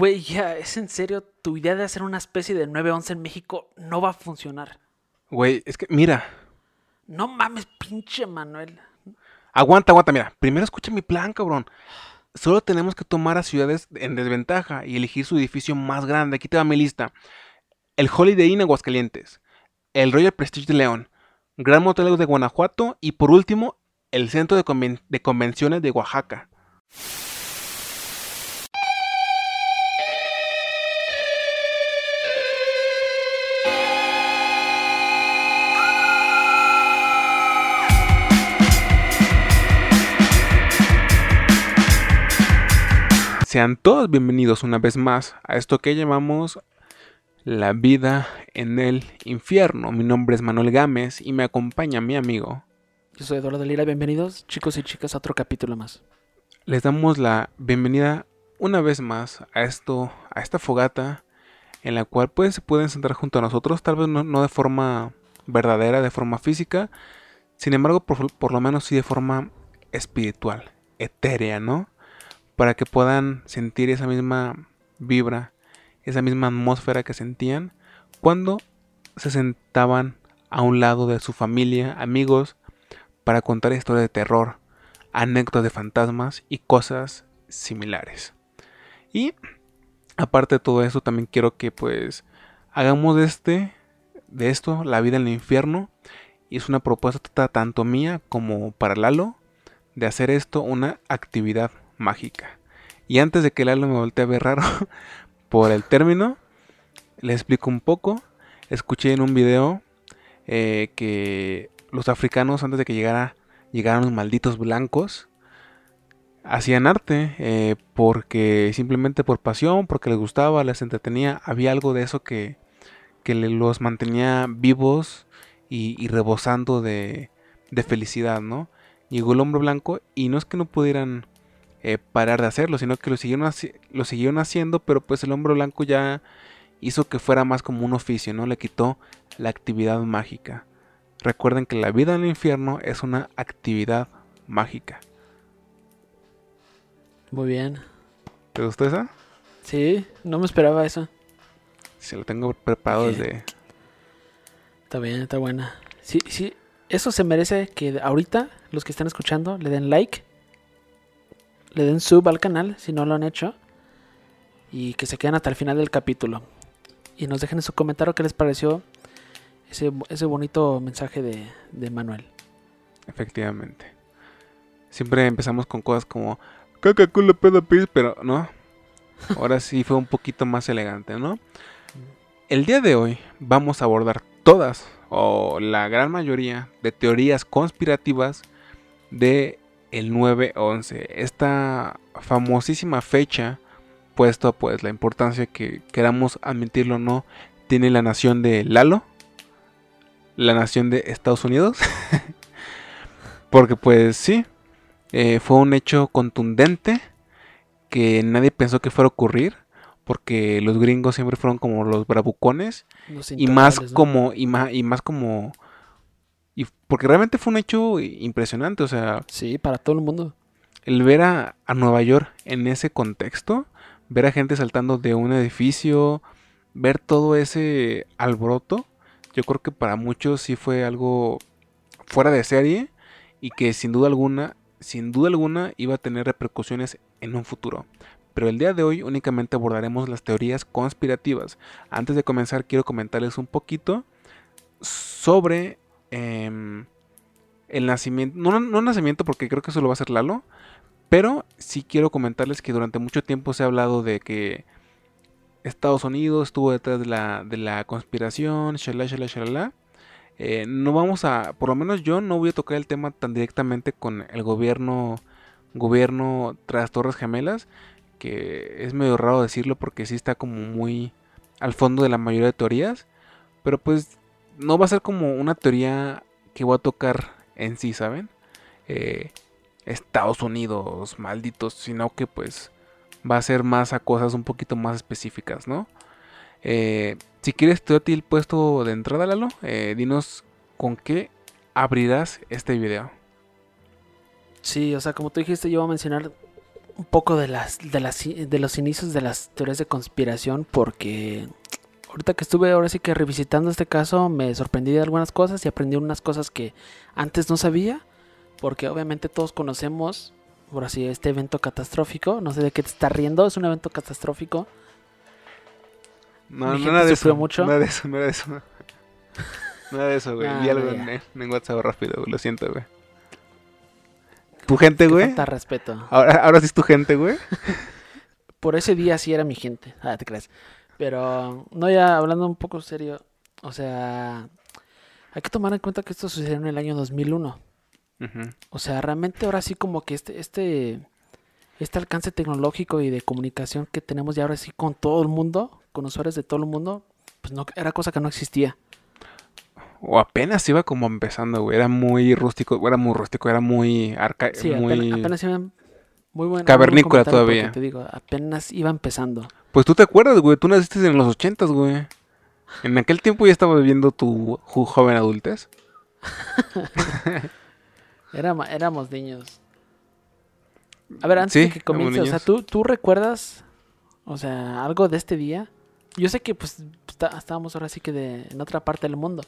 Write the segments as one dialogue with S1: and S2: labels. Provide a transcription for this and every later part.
S1: Güey, ya, es en serio, tu idea de hacer una especie de 911 en México no va a funcionar.
S2: Güey, es que, mira.
S1: No mames, pinche Manuel.
S2: Aguanta, aguanta, mira. Primero escucha mi plan, cabrón. Solo tenemos que tomar a ciudades en desventaja y elegir su edificio más grande. Aquí te va mi lista. El Holiday Inn Aguascalientes. El Royal Prestige de León. Gran Motel de Guanajuato. Y por último, el Centro de, Conven- de Convenciones de Oaxaca. Sean todos bienvenidos una vez más a esto que llamamos la vida en el infierno. Mi nombre es Manuel Gámez y me acompaña mi amigo.
S1: Yo soy Eduardo Lira, bienvenidos chicos y chicas a otro capítulo más.
S2: Les damos la bienvenida una vez más a esto, a esta fogata en la cual pues se pueden sentar junto a nosotros, tal vez no, no de forma verdadera, de forma física, sin embargo por, por lo menos sí de forma espiritual, etérea, ¿no? Para que puedan sentir esa misma vibra, esa misma atmósfera que sentían cuando se sentaban a un lado de su familia, amigos, para contar historias de terror, anécdotas de fantasmas y cosas similares. Y aparte de todo eso, también quiero que pues hagamos de este de esto la vida en el infierno y es una propuesta tanto mía como para Lalo de hacer esto una actividad mágica. Y antes de que Lalo me voltee a ver raro por el término, le explico un poco. Escuché en un video eh, que los africanos antes de que llegara, llegaran los malditos blancos, hacían arte eh, porque simplemente por pasión, porque les gustaba, les entretenía, había algo de eso que, que los mantenía vivos y, y rebosando de, de felicidad, ¿no? Llegó el hombre blanco y no es que no pudieran eh, parar de hacerlo, sino que lo siguieron, lo siguieron haciendo, pero pues el hombre blanco ya hizo que fuera más como un oficio, ¿no? Le quitó la actividad mágica. Recuerden que la vida en el infierno es una actividad mágica.
S1: Muy bien.
S2: ¿Te gustó esa?
S1: Sí, no me esperaba eso.
S2: Se lo tengo preparado
S1: Ok.
S2: desde...
S1: Está bien, está buena. Sí, sí, eso se merece que ahorita los que están escuchando le den like, le den sub al canal si no lo han hecho y que se queden hasta el final del capítulo. Y nos dejen en su comentario qué les pareció ese, ese bonito mensaje de, de Manuel.
S2: Efectivamente. Siempre empezamos con cosas como caca culo pedo pis, pero no. Ahora sí fue un poquito más elegante, ¿no? El día de hoy vamos a abordar todas o la gran mayoría de teorías conspirativas de el 9-11. Esta famosísima fecha, puesto pues la importancia que queramos admitirlo o no, tiene la nación de Lalo, la nación de Estados Unidos. Porque pues sí, eh, fue un hecho contundente que nadie pensó que fuera a ocurrir. Porque los gringos siempre fueron como los bravucones.
S1: Los
S2: Y más
S1: intocables, ¿no?
S2: como, y más, y más como. Y porque realmente fue un hecho impresionante. O sea,
S1: Sí, para todo el mundo.
S2: el ver a, a Nueva York en ese contexto, ver a gente saltando de un edificio, ver todo ese alboroto, yo creo que para muchos sí fue algo fuera de serie y que sin duda alguna, sin duda alguna iba a tener repercusiones en un futuro. Pero el día de hoy únicamente abordaremos las teorías conspirativas. Antes de comenzar quiero comentarles un poquito sobre em, el nacimiento, no, nacimiento porque creo que eso lo va a hacer Lalo, pero sí quiero comentarles que durante mucho tiempo se ha hablado de que Estados Unidos estuvo detrás de la, de la conspiración. Eh, no vamos a, por lo menos yo no voy a tocar el tema tan directamente con el gobierno, gobierno tras Torres Gemelas, que es medio raro decirlo porque sí está como muy al fondo de la mayoría de teorías, pero pues no va a ser como una teoría que voy a tocar en sí, ¿saben? Eh, Estados Unidos, malditos, sino que pues va a ser más a cosas un poquito más específicas, ¿no? Eh, si quieres te doy el puesto de entrada, Lalo, eh, dinos con qué abrirás este video.
S1: Sí, o sea, como tú dijiste, yo voy a mencionar un poco de las, de las de los inicios de las teorías de conspiración porque ahorita que estuve ahora sí que revisitando este caso me sorprendí de algunas cosas y aprendí unas cosas que antes no sabía porque obviamente todos conocemos por así este evento catastrófico no sé de qué te estás riendo es un evento catastrófico
S2: No,
S1: Mi
S2: nada de
S1: sufrió
S2: eso.
S1: mucho.
S2: Nada de eso, nada de eso. Nada de eso, güey.
S1: Ah,
S2: Vi algo
S1: no,
S2: en, en WhatsApp rápido, güey. Lo siento, güey. ¿Tu gente, güey?
S1: falta respeto
S2: Ahora, ahora sí es tu gente, güey.
S1: por ese día sí era mi gente. Ah, te crees. Pero, no, ya hablando un poco serio, o sea, hay que tomar en cuenta que esto sucedió en el año 2001.
S2: Ujú.
S1: O sea, realmente ahora sí como que este, este, este alcance tecnológico y de comunicación que tenemos ya ahora sí con todo el mundo, con usuarios de todo el mundo, pues no, era cosa que no existía.
S2: O apenas iba como empezando, güey. Era muy rústico, era muy rústico, era muy arca...
S1: Sí,
S2: muy...
S1: apenas, apenas iban... Muy buen,
S2: Cavernícola todavía.
S1: Te digo, apenas iba empezando.
S2: Pues tú te acuerdas, güey. Tú naciste en los ochentas, güey. En aquel tiempo ya estaba viviendo tu joven adultez.
S1: Éramos, éramos niños. A ver, antes
S2: Sí,
S1: de que comience, o sea. ¿tú, ¿tú recuerdas, o sea, algo de este día? Yo sé que pues está- estábamos ahora sí que de, en otra parte del mundo.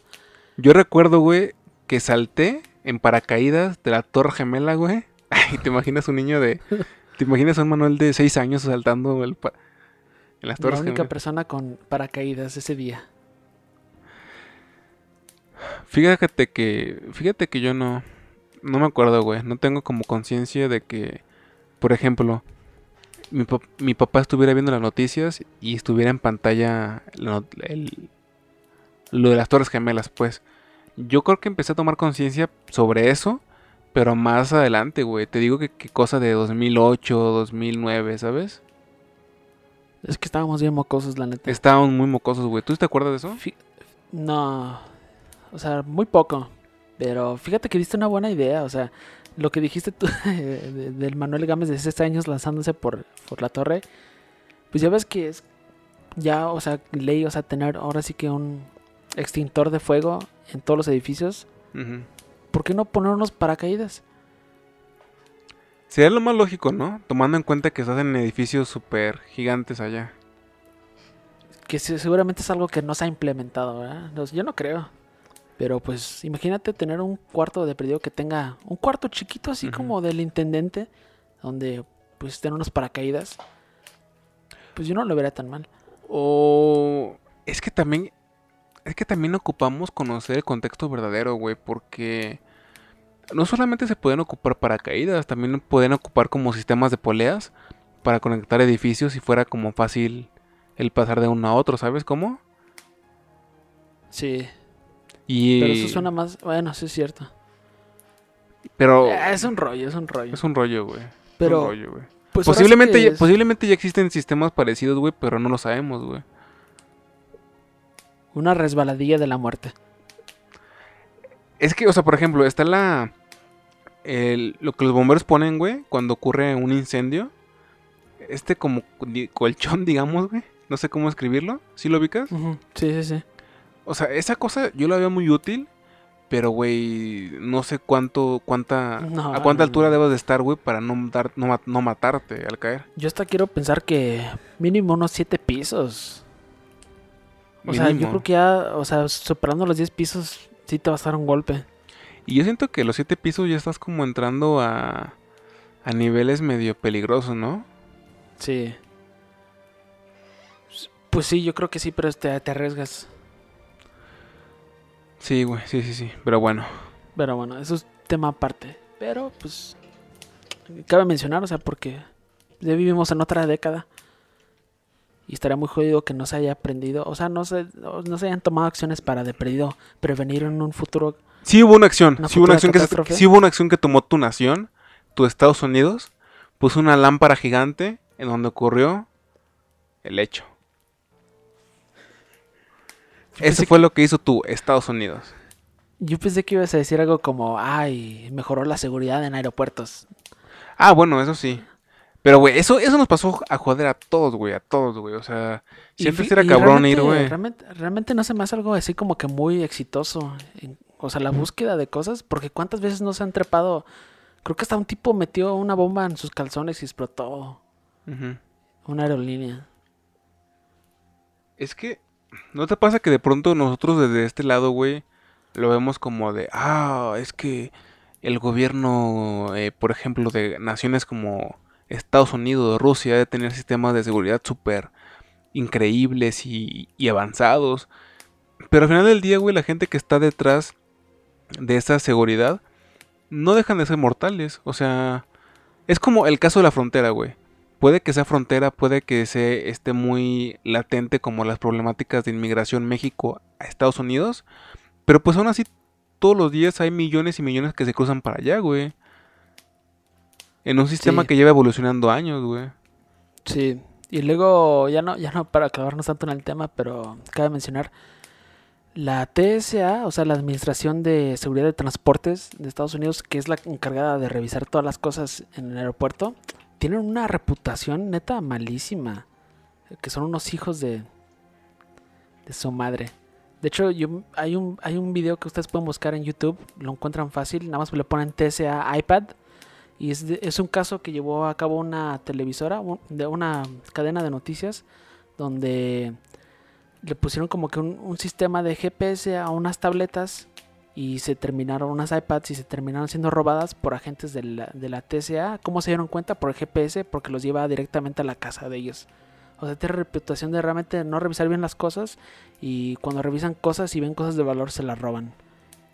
S2: Yo recuerdo, güey, que salté en paracaídas de la Torre Gemela, güey. Ay, ¿te imaginas un niño de... ¿Te imaginas a un Manuel de 6 años saltando el pa- en las
S1: La única
S2: Gemelas?
S1: persona con paracaídas ese día.
S2: Fíjate que... Fíjate que yo no... No me acuerdo, güey. No tengo como conciencia de que... Por ejemplo... Mi, pap- mi papá estuviera viendo las noticias y estuviera en pantalla la not- el- lo de las Torres Gemelas, pues. Yo creo que empecé a tomar conciencia sobre eso, pero más adelante, güey. Te digo que, que cosa de 2008, 2009, ¿sabes?
S1: Es que estábamos bien mocosos, la neta.
S2: Estábamos muy mocosos, güey. ¿Tú te acuerdas de eso?
S1: Fí- No, o sea, muy poco. Pero fíjate que diste una buena idea, o sea, lo que dijiste tú de- del Manuel Gámez de 6 años lanzándose por, por la torre, pues ya ves que es ya, o sea, ley, o sea, tener ahora sí que un extintor de fuego en todos los edificios. ¿Por qué no poner unos paracaídas?
S2: Sería lo más lógico, ¿no? Tomando en cuenta que estás en edificios súper gigantes allá.
S1: Que se- seguramente es algo que no se ha implementado, ¿verdad? Yo no creo. Pero pues imagínate tener un cuarto de perdido que tenga un cuarto chiquito así como del intendente, donde pues estén unos paracaídas. Pues yo no lo vería tan mal.
S2: O es que también es que también ocupamos conocer el contexto verdadero, güey, porque no solamente se pueden ocupar paracaídas, también pueden ocupar como sistemas de poleas para conectar edificios y fuera como fácil el pasar de uno a otro, ¿sabes cómo?
S1: Sí,
S2: Y
S1: pero eso suena más... Bueno, sí es cierto.
S2: pero
S1: Eh, es un rollo, es un rollo.
S2: es un rollo, güey. es un
S1: Pero
S2: rollo, güey.
S1: pues sí
S2: posiblemente ya, posiblemente ya existen sistemas parecidos, güey, pero no lo sabemos, güey.
S1: una resbaladilla de la muerte.
S2: Es que, o sea, por ejemplo, está la. El- lo que los bomberos ponen, güey, cuando ocurre un incendio. Este como colchón, digamos, güey. No sé cómo escribirlo. ¿Sí lo ubicas?
S1: Sí, sí, sí.
S2: O sea, esa cosa yo la veo muy útil. Pero, güey, no sé cuánto, cuánta,
S1: No,
S2: a cuánta
S1: no,
S2: altura
S1: no.
S2: debes de estar, güey, para no, dar, no, no matarte al caer.
S1: Yo hasta quiero pensar que mínimo unos 7 pisos. O sea, yo creo que ya, o sea, superando los 10 pisos, sí te va a estar un golpe.
S2: Y yo siento que los siete pisos ya estás como entrando a, a niveles medio peligrosos, ¿no?
S1: Sí. Pues sí, yo creo que sí, pero te, te arriesgas.
S2: Sí, güey, sí, sí, sí. Pero bueno.
S1: Pero bueno, eso es tema aparte. Pero pues, cabe mencionar, o sea, porque ya vivimos en otra década. Y estaría muy jodido que no se haya aprendido, o sea, no se, no se hayan tomado acciones para de perdido prevenir en un futuro.
S2: Sí hubo una acción,
S1: ¿Una
S2: sí hubo una acción que se-
S1: catástrofe?
S2: sí hubo una acción que tomó tu nación, tu Estados Unidos, puso una lámpara gigante en donde ocurrió el hecho. Eso fue lo que hizo tu Estados Unidos.
S1: Yo pensé que ibas a decir algo como, ay, mejoró la seguridad en aeropuertos.
S2: Ah, bueno, eso sí. Pero, güey, eso, eso nos pasó a joder a todos, güey, a todos, güey. O sea,
S1: Y
S2: siempre
S1: fi-
S2: era
S1: y
S2: cabrón ir, güey.
S1: Realmente, realmente no se me hace algo así como que muy exitoso. en- o sea, la búsqueda de cosas, porque cuántas veces no se han trepado Creo que hasta un tipo metió una bomba en sus calzones y explotó una aerolínea.
S2: Es que, ¿no te pasa que de pronto nosotros desde este lado, güey, lo vemos como de, ah, es que el gobierno, eh, por ejemplo, de naciones como Estados Unidos, Rusia, debe tener sistemas de seguridad súper increíbles y, y avanzados. Pero al final del día, güey, la gente que está detrás de esa seguridad no dejan de ser mortales. O sea, es como el caso de la frontera, güey. Puede que sea frontera, puede que se esté muy latente como las problemáticas de inmigración México a Estados Unidos. Pero pues aún así, todos los días hay millones y millones que se cruzan para allá, güey. En un sistema
S1: Sí.
S2: que lleva evolucionando años, güey.
S1: Sí. Y luego, ya no, ya no para clavarnos tanto en el tema, pero cabe mencionar, la TSA, o sea, la Administración de Seguridad de Transportes de Estados Unidos, que es la encargada de revisar todas las cosas en el aeropuerto, tienen una reputación neta malísima. Que son unos hijos de, de su madre. De hecho, hay, un, hay un video que ustedes pueden buscar en YouTube, lo encuentran fácil, nada más le ponen TSA iPad. Y es, de- es un caso que llevó a cabo una televisora, de una cadena de noticias, donde le pusieron como que un, sistema de GPS a unas tabletas y se terminaron unas iPads y se terminaron siendo robadas por agentes de la, de la TSA. ¿Cómo se dieron cuenta? Por el GPS, porque los lleva directamente a la casa de ellos. O sea, tiene reputación de realmente no revisar bien las cosas y cuando revisan cosas y ven cosas de valor se las roban.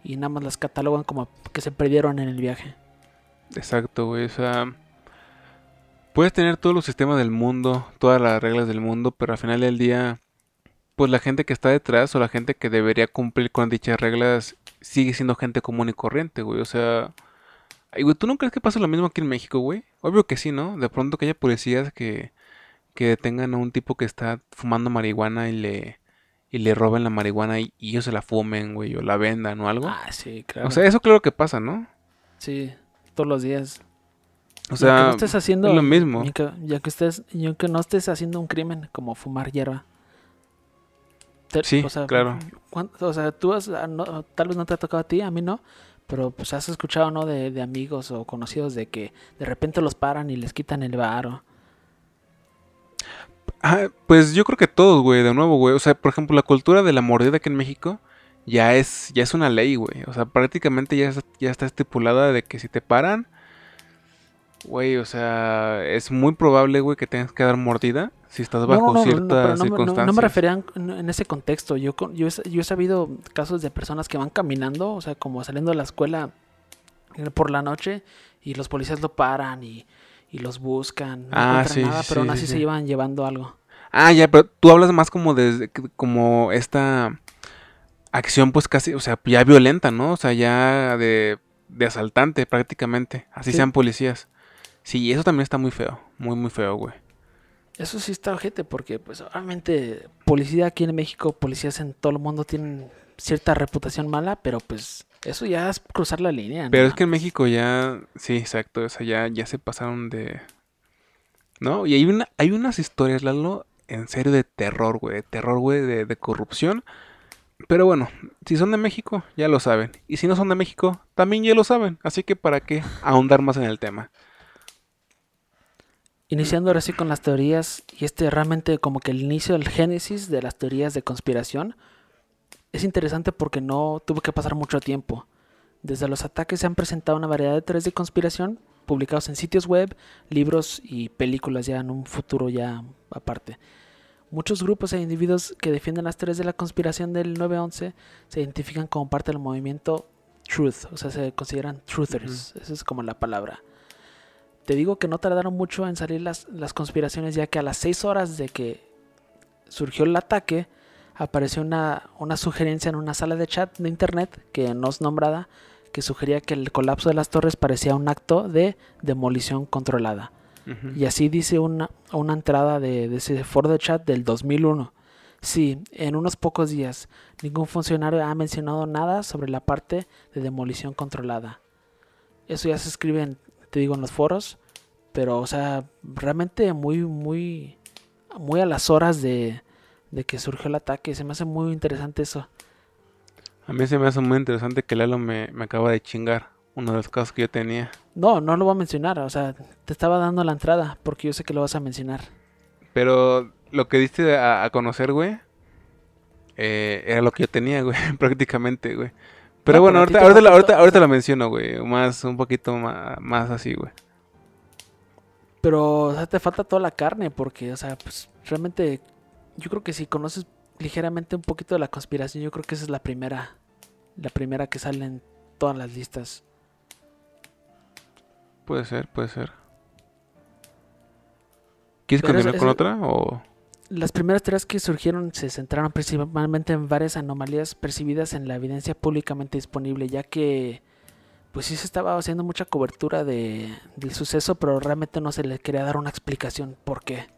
S1: Y nada más las catalogan como que se perdieron en el viaje.
S2: Exacto, güey. O sea, puedes tener todos los sistemas del mundo, todas las reglas del mundo, pero al final del día, pues la gente que está detrás o la gente que debería cumplir con dichas reglas sigue siendo gente común y corriente, güey. O sea, ay, güey, ¿tú no crees que pasa lo mismo aquí en México, güey? Obvio que sí, ¿no? De pronto que haya policías que, que detengan a un tipo que está fumando marihuana y le, y le roben la marihuana y, y ellos se la fumen, güey, o la vendan o algo.
S1: Ah, sí, claro.
S2: O sea, eso claro que pasa, ¿no?
S1: sí, todos los días.
S2: O sea,
S1: no estés haciendo
S2: es lo mismo.
S1: que- Ya que estés, y aunque no estés haciendo un crimen como fumar hierba.
S2: Sí, claro.
S1: ¿cuán- O sea, tú has, ah, no- tal vez no te ha tocado a ti, a mí no, pero pues has escuchado, ¿no? De, de amigos o conocidos de que de repente los paran y les quitan el bar
S2: Ah, pues yo creo que todos, güey, de nuevo, güey. O sea, por ejemplo, la cultura de la mordida aquí en México ya es, ya es una ley, güey. O sea, prácticamente ya, es- ya está estipulada de que si te paran, güey, o sea, es muy probable, güey, que tengas que dar mordida si estás bajo
S1: no, no, me- no-
S2: circunstancias.
S1: no me refería en, ese contexto. Yo, he- yo he sabido casos de personas que van caminando, o sea, como saliendo de la escuela eh, por la noche y los policías lo paran y, y los buscan. No
S2: Ah, sí,
S1: nada,
S2: sí,
S1: pero aún
S2: sí,
S1: así
S2: sí.
S1: se iban llevando algo.
S2: Ah, ya, pero tú hablas más como de como esta acción, pues casi, o sea, ya violenta, ¿no? O sea, ya de, de asaltante prácticamente. Así
S1: Sí.
S2: sean policías. Sí, eso también está muy feo, muy, muy feo, güey.
S1: Eso sí está ojete porque, pues, obviamente, policía aquí en México, policías en todo el mundo tienen cierta reputación mala, pero pues eso ya es cruzar la línea.
S2: Pero es que en México ya, sí, exacto, o sea, ya, ya se pasaron de... ¿No? Y hay una, hay unas historias, Lalo, en serio de terror, güey, de terror, güey, de, de corrupción. Pero bueno, si son de México, ya lo saben. Y si no son de México, también ya lo saben. Así que para qué ahondar más en el tema.
S1: Iniciando ahora sí con las teorías, y este realmente como que el inicio, el génesis de las teorías de conspiración, es interesante porque no tuvo que pasar mucho tiempo. Desde los ataques se han presentado una variedad de teorías de conspiración, publicados en sitios web, libros y películas ya en un futuro ya aparte. Muchos grupos e individuos que defienden las teorías de la conspiración del 9-11 se identifican como parte del movimiento Truth, o sea, se consideran truthers, esa es como la palabra. Te digo que no tardaron mucho en salir las, las conspiraciones, ya que a las 6 horas de que surgió el ataque, apareció una, una sugerencia en una sala de chat de internet, que no es nombrada, que sugería que el colapso de las torres parecía un acto de demolición controlada. Y así dice una, una entrada de, de ese foro de chat del 2001. Sí, en unos pocos días, ningún funcionario ha mencionado nada sobre la parte de demolición controlada. Eso ya se escribe, en- te digo, en los foros, pero, o sea, realmente muy, muy, muy a las horas de, de que surgió el ataque. Se me hace muy interesante eso.
S2: A mí se me hace muy interesante que Lalo me, me acaba de chingar Uno de los casos que yo tenía.
S1: No, no lo voy a mencionar. O sea, te estaba dando la entrada porque yo sé que lo vas a mencionar.
S2: Pero lo que diste a, a conocer, güey, eh, era lo que yo tenía, güey, prácticamente, güey. Pero
S1: No,
S2: bueno, ahorita, ahorita,
S1: falta-
S2: ahorita, ahorita lo menciono, güey. Más, un poquito más, más así, güey.
S1: Pero, o sea, te falta toda la carne porque, o sea, pues realmente yo creo que si conoces ligeramente un poquito de la conspiración, yo creo que esa es la primera, la primera que sale en todas las listas.
S2: Puede ser, puede ser. ¿Quieres
S1: Pero
S2: continuar
S1: es-
S2: con
S1: es-
S2: otra? O...
S1: Las primeras teorías que surgieron se centraron principalmente en varias anomalías percibidas en la evidencia públicamente disponible, ya que pues sí se estaba haciendo mucha cobertura de, del suceso, pero realmente no se le quería dar una explicación por qué.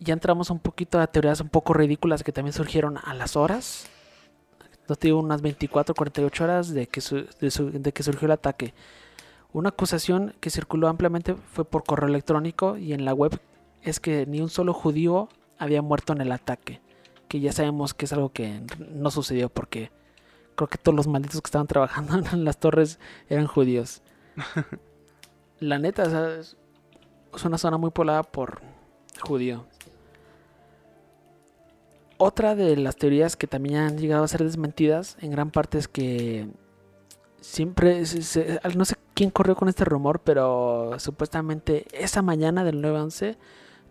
S1: Ya entramos un poquito a teorías un poco ridículas que también surgieron a las horas. No digo unas 24 48 horas de que, su- de que surgió el ataque. Una acusación que circuló ampliamente fue por correo electrónico y en la web es que ni un solo judío había muerto en el ataque. Que ya sabemos que es algo que no sucedió porque creo que todos los malditos que estaban trabajando en las torres eran judíos. La neta, o sea, es una zona muy poblada por judío. Otra de las teorías que también han llegado a ser desmentidas en gran parte es que siempre, se- se- no sé quién corrió con este rumor, pero supuestamente esa mañana del 9-11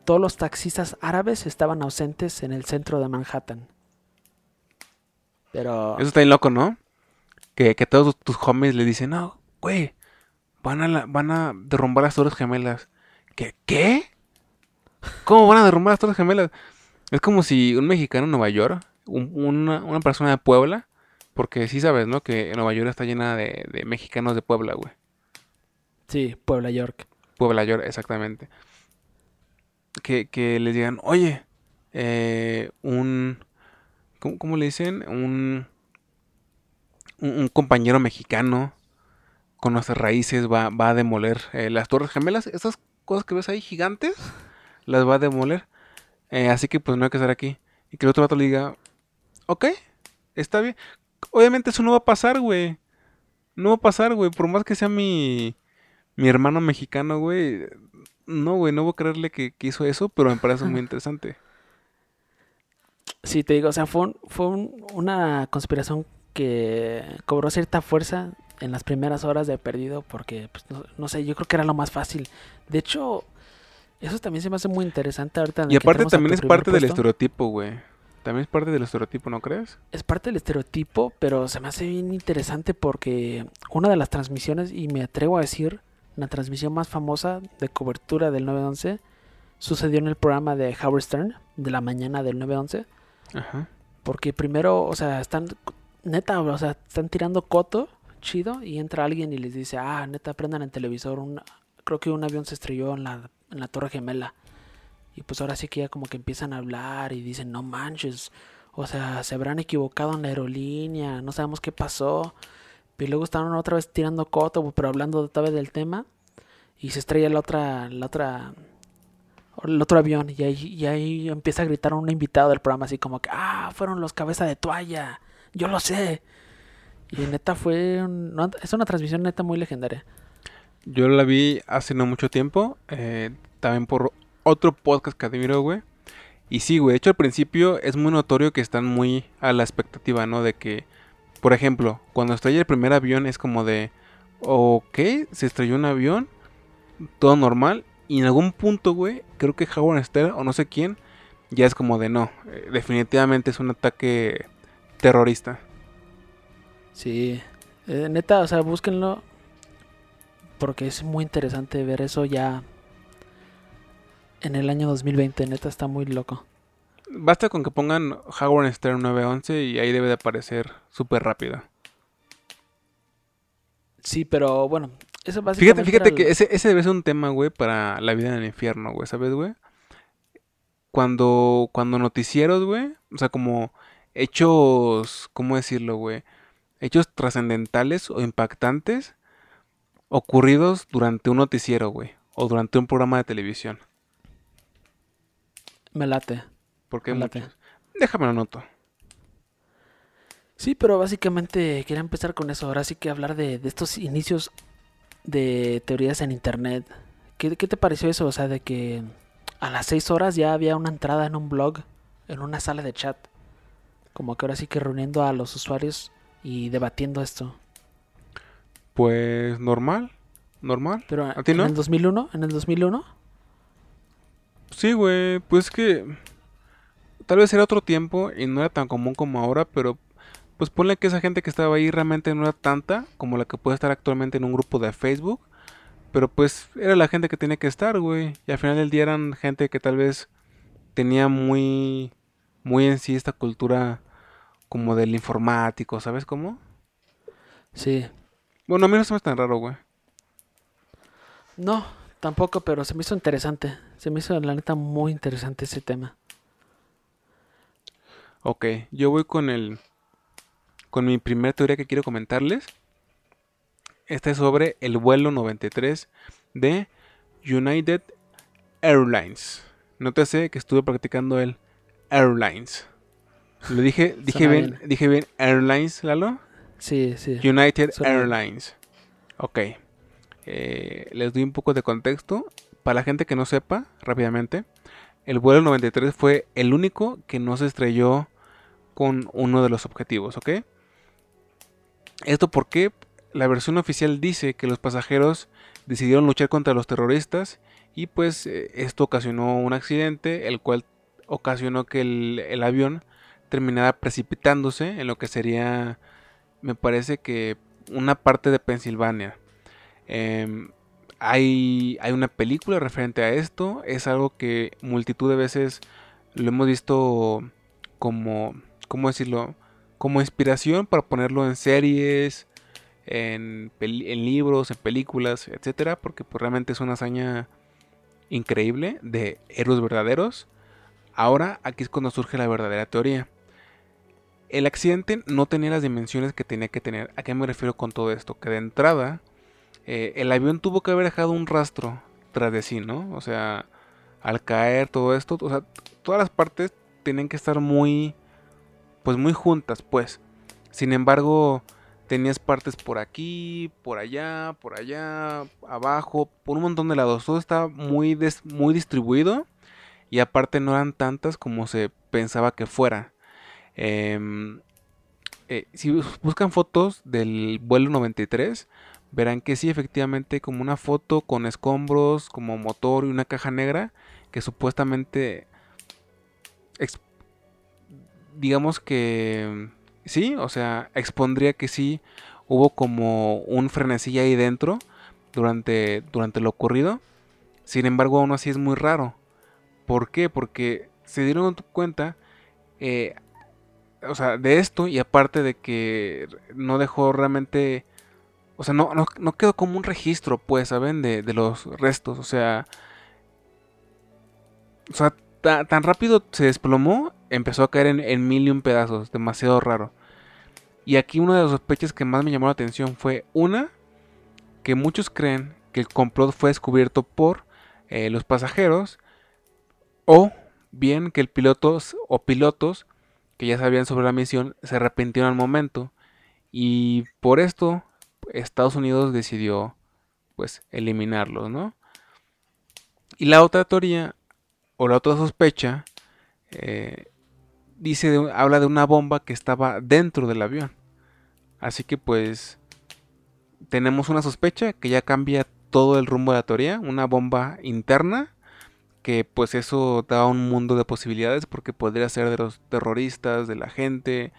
S1: todos los taxistas árabes estaban ausentes en el centro de Manhattan. Pero...
S2: Eso está bien loco, ¿no? Que, que todos tus homies le dicen, no, güey, van a, la- van a derrumbar las Torres Gemelas. ¿Qué? ¿Qué? ¿Cómo van a derrumbar las Torres Gemelas? Es como si un mexicano en Nueva York, un- una, una persona de Puebla, porque sí sabes, ¿no? Que Nueva York está llena de, de mexicanos de Puebla, güey.
S1: Sí, Puebla, York.
S2: Puebla York, exactamente. Que, que les digan, oye, eh, un... ¿cómo, cómo le dicen? Un, un, compañero mexicano con nuestras raíces va, va a demoler eh, las Torres Gemelas. Esas cosas que ves ahí gigantes, las va a demoler. Eh, así que pues no hay que estar aquí. Y que el otro vato le diga, ok, está bien. Obviamente eso no va a pasar, güey. No va a pasar, güey. Por más que sea mi, mi hermano mexicano, güey. No, güey, no voy a creerle que, que hizo eso, pero me parece muy interesante.
S1: Sí, te digo, o sea, fue, un- fue un- una conspiración que cobró cierta fuerza en las primeras horas de perdido porque, pues, no, no sé, yo creo que era lo más fácil. De hecho, eso también se me hace muy interesante ahorita.
S2: Y aparte también es parte del estereotipo, güey. También es parte del estereotipo, ¿no crees?
S1: Es parte del estereotipo, pero se me hace bien interesante porque una de las transmisiones, y me atrevo a decir, la transmisión más famosa de cobertura del 911 sucedió en el programa de Howard Stern de la mañana del 911.
S2: Ajá.
S1: Porque primero, o sea, están, neta, o sea, están tirando coto, chido, y entra alguien y les dice, ah, neta, prendan el televisor, un, creo que un avión se estrelló en la, en la Torre Gemela. Y pues ahora sí que ya como que empiezan a hablar y dicen, no manches, o sea, se habrán equivocado en la aerolínea, no sabemos qué pasó. Y luego están otra vez tirando coto, pero hablando otra vez del tema. Y se estrella la otra, la otra, el otro avión. Y ahí, ahí empieza a gritar un invitado del programa así como que, ah, fueron los cabeza de toalla, yo lo sé. Y neta fue, un- es una transmisión neta muy legendaria.
S2: Yo la vi hace no mucho tiempo. eh, también por otro podcast que admiro, güey. Y sí, güey. De hecho, al principio es muy notorio que están muy a la expectativa, ¿no? De que, por ejemplo, cuando estrella el primer avión es como de, ok, se estrelló un avión, todo normal. Y en algún punto, güey, creo que Howard Stern o no sé quién, ya es como de no. eh, definitivamente es un ataque terrorista.
S1: Sí, eh, neta, o sea, búsquenlo. Porque es muy interesante ver eso ya en el año 2020. Neta, está muy loco.
S2: Basta con que pongan Howard Stern 911 y ahí debe de aparecer súper rápido.
S1: Sí, pero bueno, eso
S2: Fíjate, fíjate que ese, ese debe ser un tema, güey, para la vida en el infierno, güey, ¿sabes, güey? Cuando, cuando noticieros, güey, o sea, como hechos, ¿cómo decirlo, güey? Hechos trascendentales o impactantes ocurridos durante un noticiero, güey, o durante un programa de televisión.
S1: me late.
S2: Porque hay muchos. Déjame lo noto.
S1: Sí, pero básicamente quería empezar con eso. Ahora sí que hablar de, de estos inicios de teorías en internet. ¿Qué, ¿Qué te pareció eso? O sea, de que a las 6 horas ya había una entrada en un blog, en una sala de chat. Como que ahora sí que reuniendo a los usuarios y debatiendo esto.
S2: Pues normal, normal.
S1: Pero
S2: ¿A ti
S1: en
S2: no?
S1: el 2001, en el 2001,
S2: Sí, güey, pues que tal vez era otro tiempo y no era tan común como ahora, pero pues ponle que esa gente que estaba ahí realmente no era tanta como la que puede estar actualmente en un grupo de Facebook, pero pues era la gente que tenía que estar, güey, y al final del día eran gente que tal vez tenía muy muy en sí esta cultura como del informático, ¿sabes cómo?
S1: sí.
S2: Bueno, a mí no se me hace tan raro, güey.
S1: No, tampoco, pero se me hizo interesante. Se me hizo, la neta, muy interesante ese tema.
S2: Ok, yo voy con el con mi primera teoría que quiero comentarles. Esta es sobre el vuelo 93 de United Airlines. Nótese que estuve practicando el Airlines. Lo dije, dije bien,
S1: bien.
S2: dije bien Airlines, Lalo.
S1: Sí, sí.
S2: United
S1: Suena bien.
S2: Airlines. Ok. Eh, les doy un poco de contexto. Para la gente que no sepa, rápidamente, el vuelo 93 fue el único que no se estrelló con uno de los objetivos, ¿ok? Esto porque la versión oficial dice que los pasajeros decidieron luchar contra los terroristas y pues eh, esto ocasionó un accidente, el cual ocasionó que el, el avión terminara precipitándose en lo que sería, me parece que una parte de Pensilvania. Em, hay, hay una película referente a esto, es algo que multitud de veces lo hemos visto como, ¿cómo decirlo? Como inspiración para ponerlo en series, en, libros, en películas, etcétera, porque pues, realmente es una hazaña increíble de héroes verdaderos. Ahora aquí es cuando surge la verdadera teoría. El accidente no tenía las dimensiones que tenía que tener. ¿A qué me refiero con todo esto? Que de entrada eh, el avión tuvo que haber dejado un rastro tras de sí, ¿no? O sea, al caer todo esto, o sea, todas las partes tienen que estar muy, pues muy juntas, pues. Sin embargo, tenías partes por aquí, por allá, por allá, abajo, por un montón de lados. Todo está muy, muy distribuido y aparte no eran tantas como se pensaba que fuera. Em, eh, si bus- buscan fotos del vuelo 93, verán que sí, efectivamente, como una foto con escombros, como motor y una caja negra, que supuestamente, digamos que, sí, o sea, expondría que sí hubo como un frenesí ahí dentro durante, durante lo ocurrido. Sin embargo, aún así es muy raro. ¿Por qué? Porque se dieron cuenta, eh, o sea, de esto y aparte de que no dejó realmente, o sea, no, no, quedó como un registro, pues, ¿saben? De, de los restos, o sea, o sea, ta- tan rápido se desplomó, empezó a caer en, mil y un pedazos, demasiado raro. Y aquí una de las sospechas que más me llamó la atención fue una, que muchos creen que el complot fue descubierto por eh, los pasajeros, o bien que el piloto o pilotos que ya sabían sobre la misión se arrepintieron al momento y por esto Estados Unidos decidió pues eliminarlos, ¿no? Y la otra teoría o la otra sospecha eh, dice habla de una bomba que estaba dentro del avión. Así que pues tenemos una sospecha que ya cambia todo el rumbo de la teoría, una bomba interna que pues eso da un mundo de posibilidades porque podría ser de los terroristas, de la gente,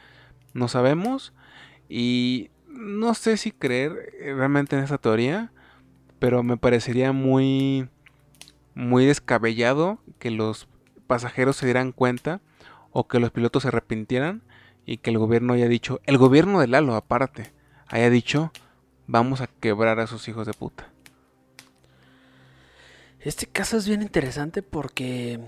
S2: no sabemos y no sé si creer eh, realmente en esa teoría, pero me parecería muy muy descabellado que los pasajeros se dieran cuenta o que los pilotos se arrepintieran y que el gobierno haya dicho, el gobierno de Lalo aparte, haya dicho, vamos a quebrar a esos hijos de puta.
S1: Este caso es bien interesante porque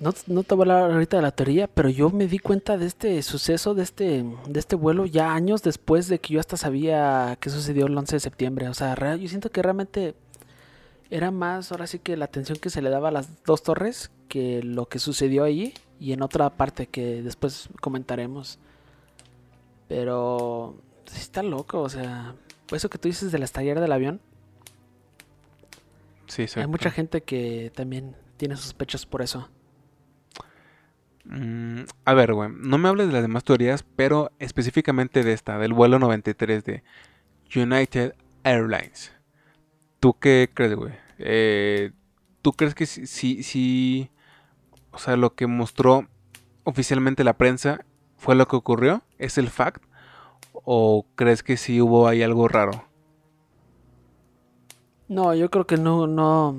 S1: no, no te voy a hablar ahorita de la teoría, pero yo me di cuenta de este suceso, de este, de este vuelo ya años después de que yo hasta sabía que sucedió el 11 de septiembre. O sea, yo siento que realmente era más, ahora sí que la atención que se le daba a las dos torres que lo que sucedió allí y en otra parte que después comentaremos. Pero sí está loco, o sea, eso que tú dices de la estallar del avión,
S2: Sí,
S1: hay
S2: exacto.
S1: mucha gente que también tiene sospechas por eso.
S2: Mm, a ver, güey, no me hables de las demás teorías, pero específicamente de esta, del vuelo 93 de United Airlines. ¿Tú qué crees, güey? Eh, ¿Tú crees que sí, sí, sí, o sea, lo que mostró oficialmente la prensa fue lo que ocurrió? ¿Es el fact? ¿O crees que sí hubo ahí algo raro?
S1: No, yo creo que no, no,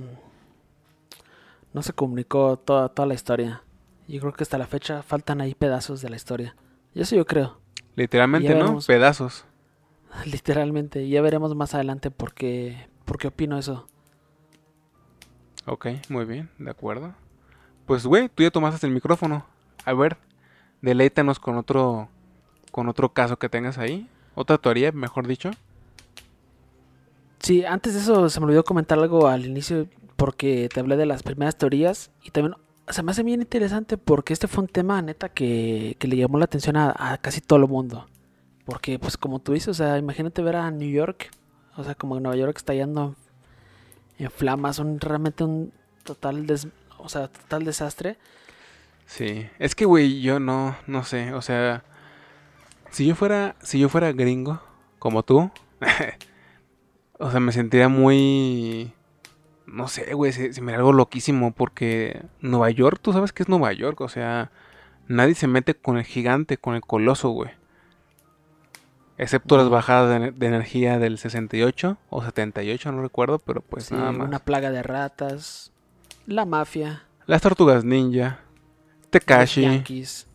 S1: no se comunicó toda, toda la historia. Yo creo que hasta la fecha faltan ahí pedazos de la historia. Y eso yo creo,
S2: Literalmente, ¿no?
S1: veremos.
S2: Pedazos.
S1: literalmente. Ya veremos más adelante por qué, por qué opino eso.
S2: Ok, muy bien, de acuerdo. Pues, güey, tú ya tomaste el micrófono. A ver, deleítanos con otro, con otro caso que tengas ahí. Otra teoría, mejor dicho.
S1: Sí, antes de eso se me olvidó comentar algo al inicio porque te hablé de las primeras teorías y también se me hace bien interesante porque este fue un tema neta que, que le llamó la atención a, casi todo el mundo. Porque pues como tú dices, o sea, imagínate ver a New York, o sea, como Nueva York estallando en, en flamas, un realmente un total des- o sea, total desastre.
S2: Sí, es que, güey, yo no, no sé, o sea, si yo fuera, si yo fuera gringo, como tú, o sea, me sentiría muy, no sé, güey, se, se me haría algo loquísimo porque Nueva York, tú sabes que es Nueva York, o sea, nadie se mete con el gigante, con el coloso, güey. Excepto las bajadas de, de energía del 68 o 78, no recuerdo, pero pues
S1: Sí,
S2: nada más.
S1: una plaga de ratas, la mafia,
S2: Las tortugas ninja,
S1: los
S2: Tekashi.
S1: Yankees.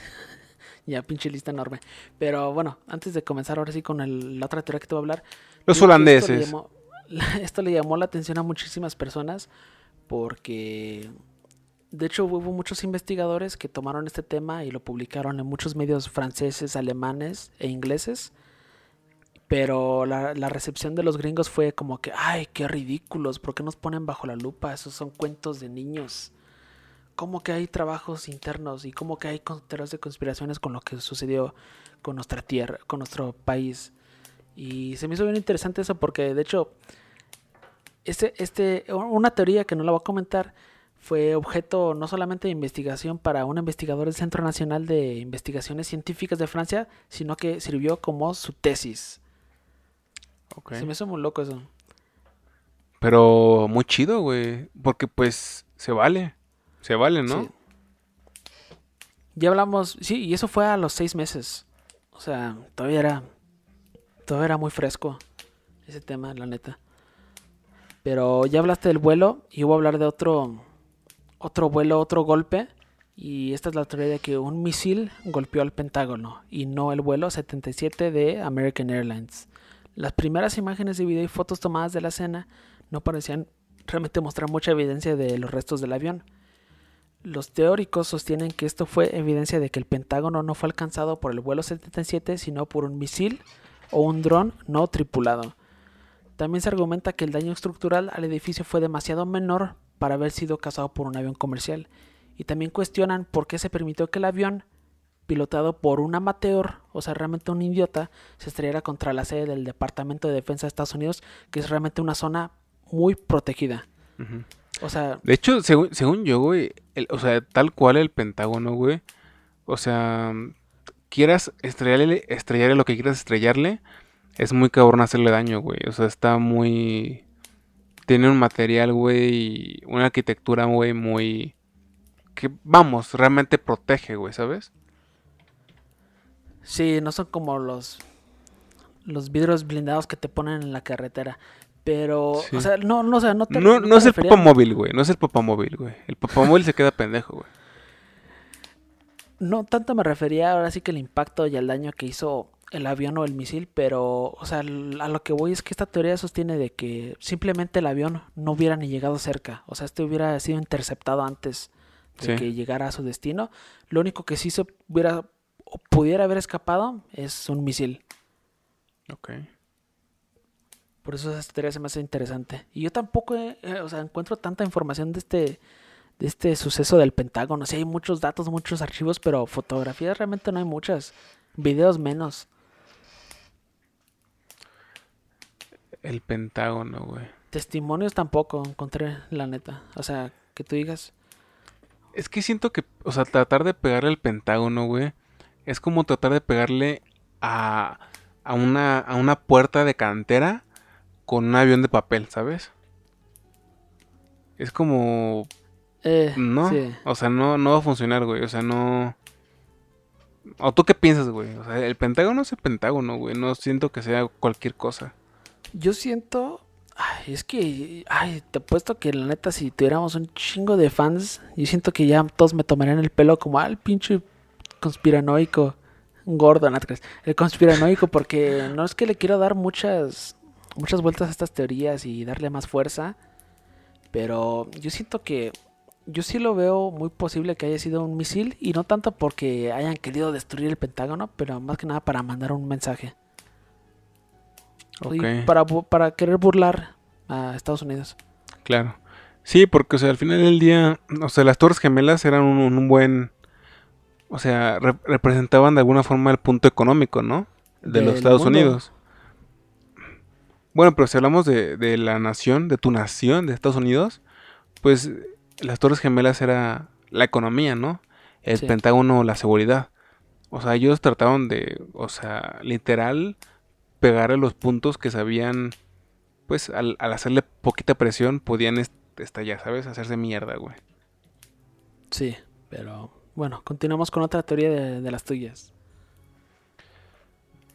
S1: ya, pinche lista enorme. Pero bueno, antes de comenzar ahora sí con el- la otra teoría que te voy a hablar.
S2: Los
S1: Esto le,
S2: holandeses.
S1: llamó, esto le llamó la atención a muchísimas personas porque de hecho hubo muchos investigadores que tomaron este tema y lo publicaron en muchos medios franceses, alemanes e ingleses. Pero la, recepción de los gringos fue como que, ay, qué ridículos, ¿por qué nos ponen bajo la lupa? Esos son cuentos de niños. ¿Cómo que hay trabajos internos y cómo que hay teorías de conspiraciones con lo que sucedió con nuestra tierra, con nuestro país? Y se me hizo bien interesante eso porque de hecho este, este, una teoría que no la voy a comentar fue objeto no solamente de investigación para un investigador del Centro Nacional de Investigaciones Científicas de Francia, sino que sirvió como su tesis. Se me hizo muy loco eso.
S2: Pero muy chido, güey. Porque pues se vale. Se vale, ¿no?
S1: Sí. Ya hablamos, sí, y eso fue a los seis meses. O sea, todavía era, todavía era muy fresco ese tema, la neta. Pero ya hablaste del vuelo y voy a hablar de otro, otro vuelo, otro golpe. Y esta es la teoría de que un misil golpeó al Pentágono y no el vuelo 77 de American Airlines. Las primeras imágenes de video y fotos tomadas de la escena no parecían realmente mostrar mucha evidencia de los restos del avión. Los teóricos sostienen que esto fue evidencia de que el Pentágono no fue alcanzado por el vuelo 77, sino por un misil o un dron no tripulado. También se argumenta que el daño estructural al edificio fue demasiado menor para haber sido causado por un avión comercial. Y también cuestionan por qué se permitió que el avión, pilotado por un amateur, o sea, realmente un idiota, se estrellara contra la sede del Departamento de Defensa de Estados Unidos, que es realmente una zona muy protegida. O sea,
S2: De hecho, según, según yo, güey, el- o sea, tal cual el Pentágono, güey, o sea, quieras estrellarle, estrellarle lo que quieras estrellarle, es muy cabrón hacerle daño, güey. O sea, está muy... Tiene un material, güey, una arquitectura, güey, muy... Que, vamos, realmente protege, güey, ¿sabes?
S1: Sí, no son como los los vidrios blindados que te ponen en la carretera. Pero,
S2: Sí.
S1: o sea, no, no, o sea, no te
S2: No,
S1: no
S2: es el papamóvil, güey. No es el papamóvil, güey. El papamóvil se queda pendejo, güey.
S1: No tanto me refería ahora sí que el impacto y el daño que hizo el avión o el misil, pero, o sea, a lo que voy es que esta teoría sostiene de que simplemente el avión no hubiera ni llegado cerca. O sea, este hubiera sido interceptado antes de
S2: Sí.
S1: que llegara a su destino. Lo único que sí se hubiera pudiera haber escapado es un misil.
S2: Ok.
S1: Por eso esa teoría se me hace interesante. Y yo tampoco, eh, eh, o sea, encuentro tanta información de este, de este suceso del Pentágono. Sí, hay muchos datos, muchos archivos, pero fotografías realmente no hay muchas. Videos menos.
S2: El Pentágono, güey.
S1: Testimonios tampoco encontré, la neta. O sea, que tú digas.
S2: Es que siento que, o sea, tratar de pegarle al Pentágono, güey, es como tratar de pegarle a, a, una, a una puerta de cantera con un avión de papel, ¿sabes? Es como...
S1: Eh,
S2: No,
S1: sí.
S2: o sea, no, no va a funcionar, güey. O sea, no... ¿O tú qué piensas, güey? O sea, el Pentágono es el Pentágono, güey. No siento que sea cualquier cosa.
S1: Yo siento. Ay, es que. Ay, te apuesto que la neta, si tuviéramos un chingo de fans, yo siento que ya todos me tomarían el pelo como al pinche conspiranoico. Gordo, ¿no? El conspiranoico, porque no es que le quiero dar muchas. Muchas vueltas a estas teorías y darle más fuerza. Pero yo siento que. Yo sí lo veo muy posible que haya sido un misil. Y no tanto porque hayan querido destruir el Pentágono, pero más que nada para mandar un mensaje. Y
S2: Ok.
S1: para, para querer burlar a Estados Unidos.
S2: Claro. Sí, porque, o sea, al final del día, o sea, las Torres Gemelas eran un, un buen, o sea, re- representaban de alguna forma el punto económico, ¿no? De los Estados
S1: mundo.
S2: Unidos. Bueno, pero si hablamos de, de la nación, de tu nación, de Estados Unidos, pues las Torres Gemelas era la economía, ¿no? El
S1: Sí.
S2: Pentágono, la seguridad. O sea, ellos trataban de, o sea, literal, pegarle los puntos que sabían, pues al, al hacerle poquita presión, podían est- estallar, ¿sabes? Hacerse mierda, güey.
S1: Sí, pero bueno, continuamos con otra teoría de, de las tuyas.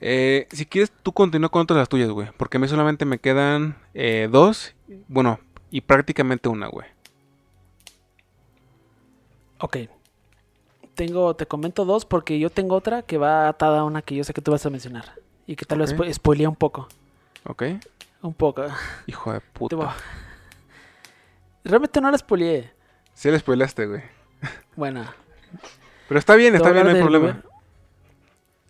S2: Eh, si quieres, tú continúa con otras de las tuyas, güey. Porque a mí solamente me quedan eh, dos, bueno, y prácticamente una, güey.
S1: Ok. Tengo, te comento dos porque yo tengo otra que va atada a una que yo sé que tú vas a mencionar. Y que tal vez
S2: Ok.
S1: spo- spoileé un poco.
S2: ¿Ok?
S1: Un poco.
S2: Hijo de puta.
S1: Realmente no la spoileé.
S2: Sí le spoilaste, güey.
S1: Bueno,
S2: Pero está bien, está bien, no hay problema.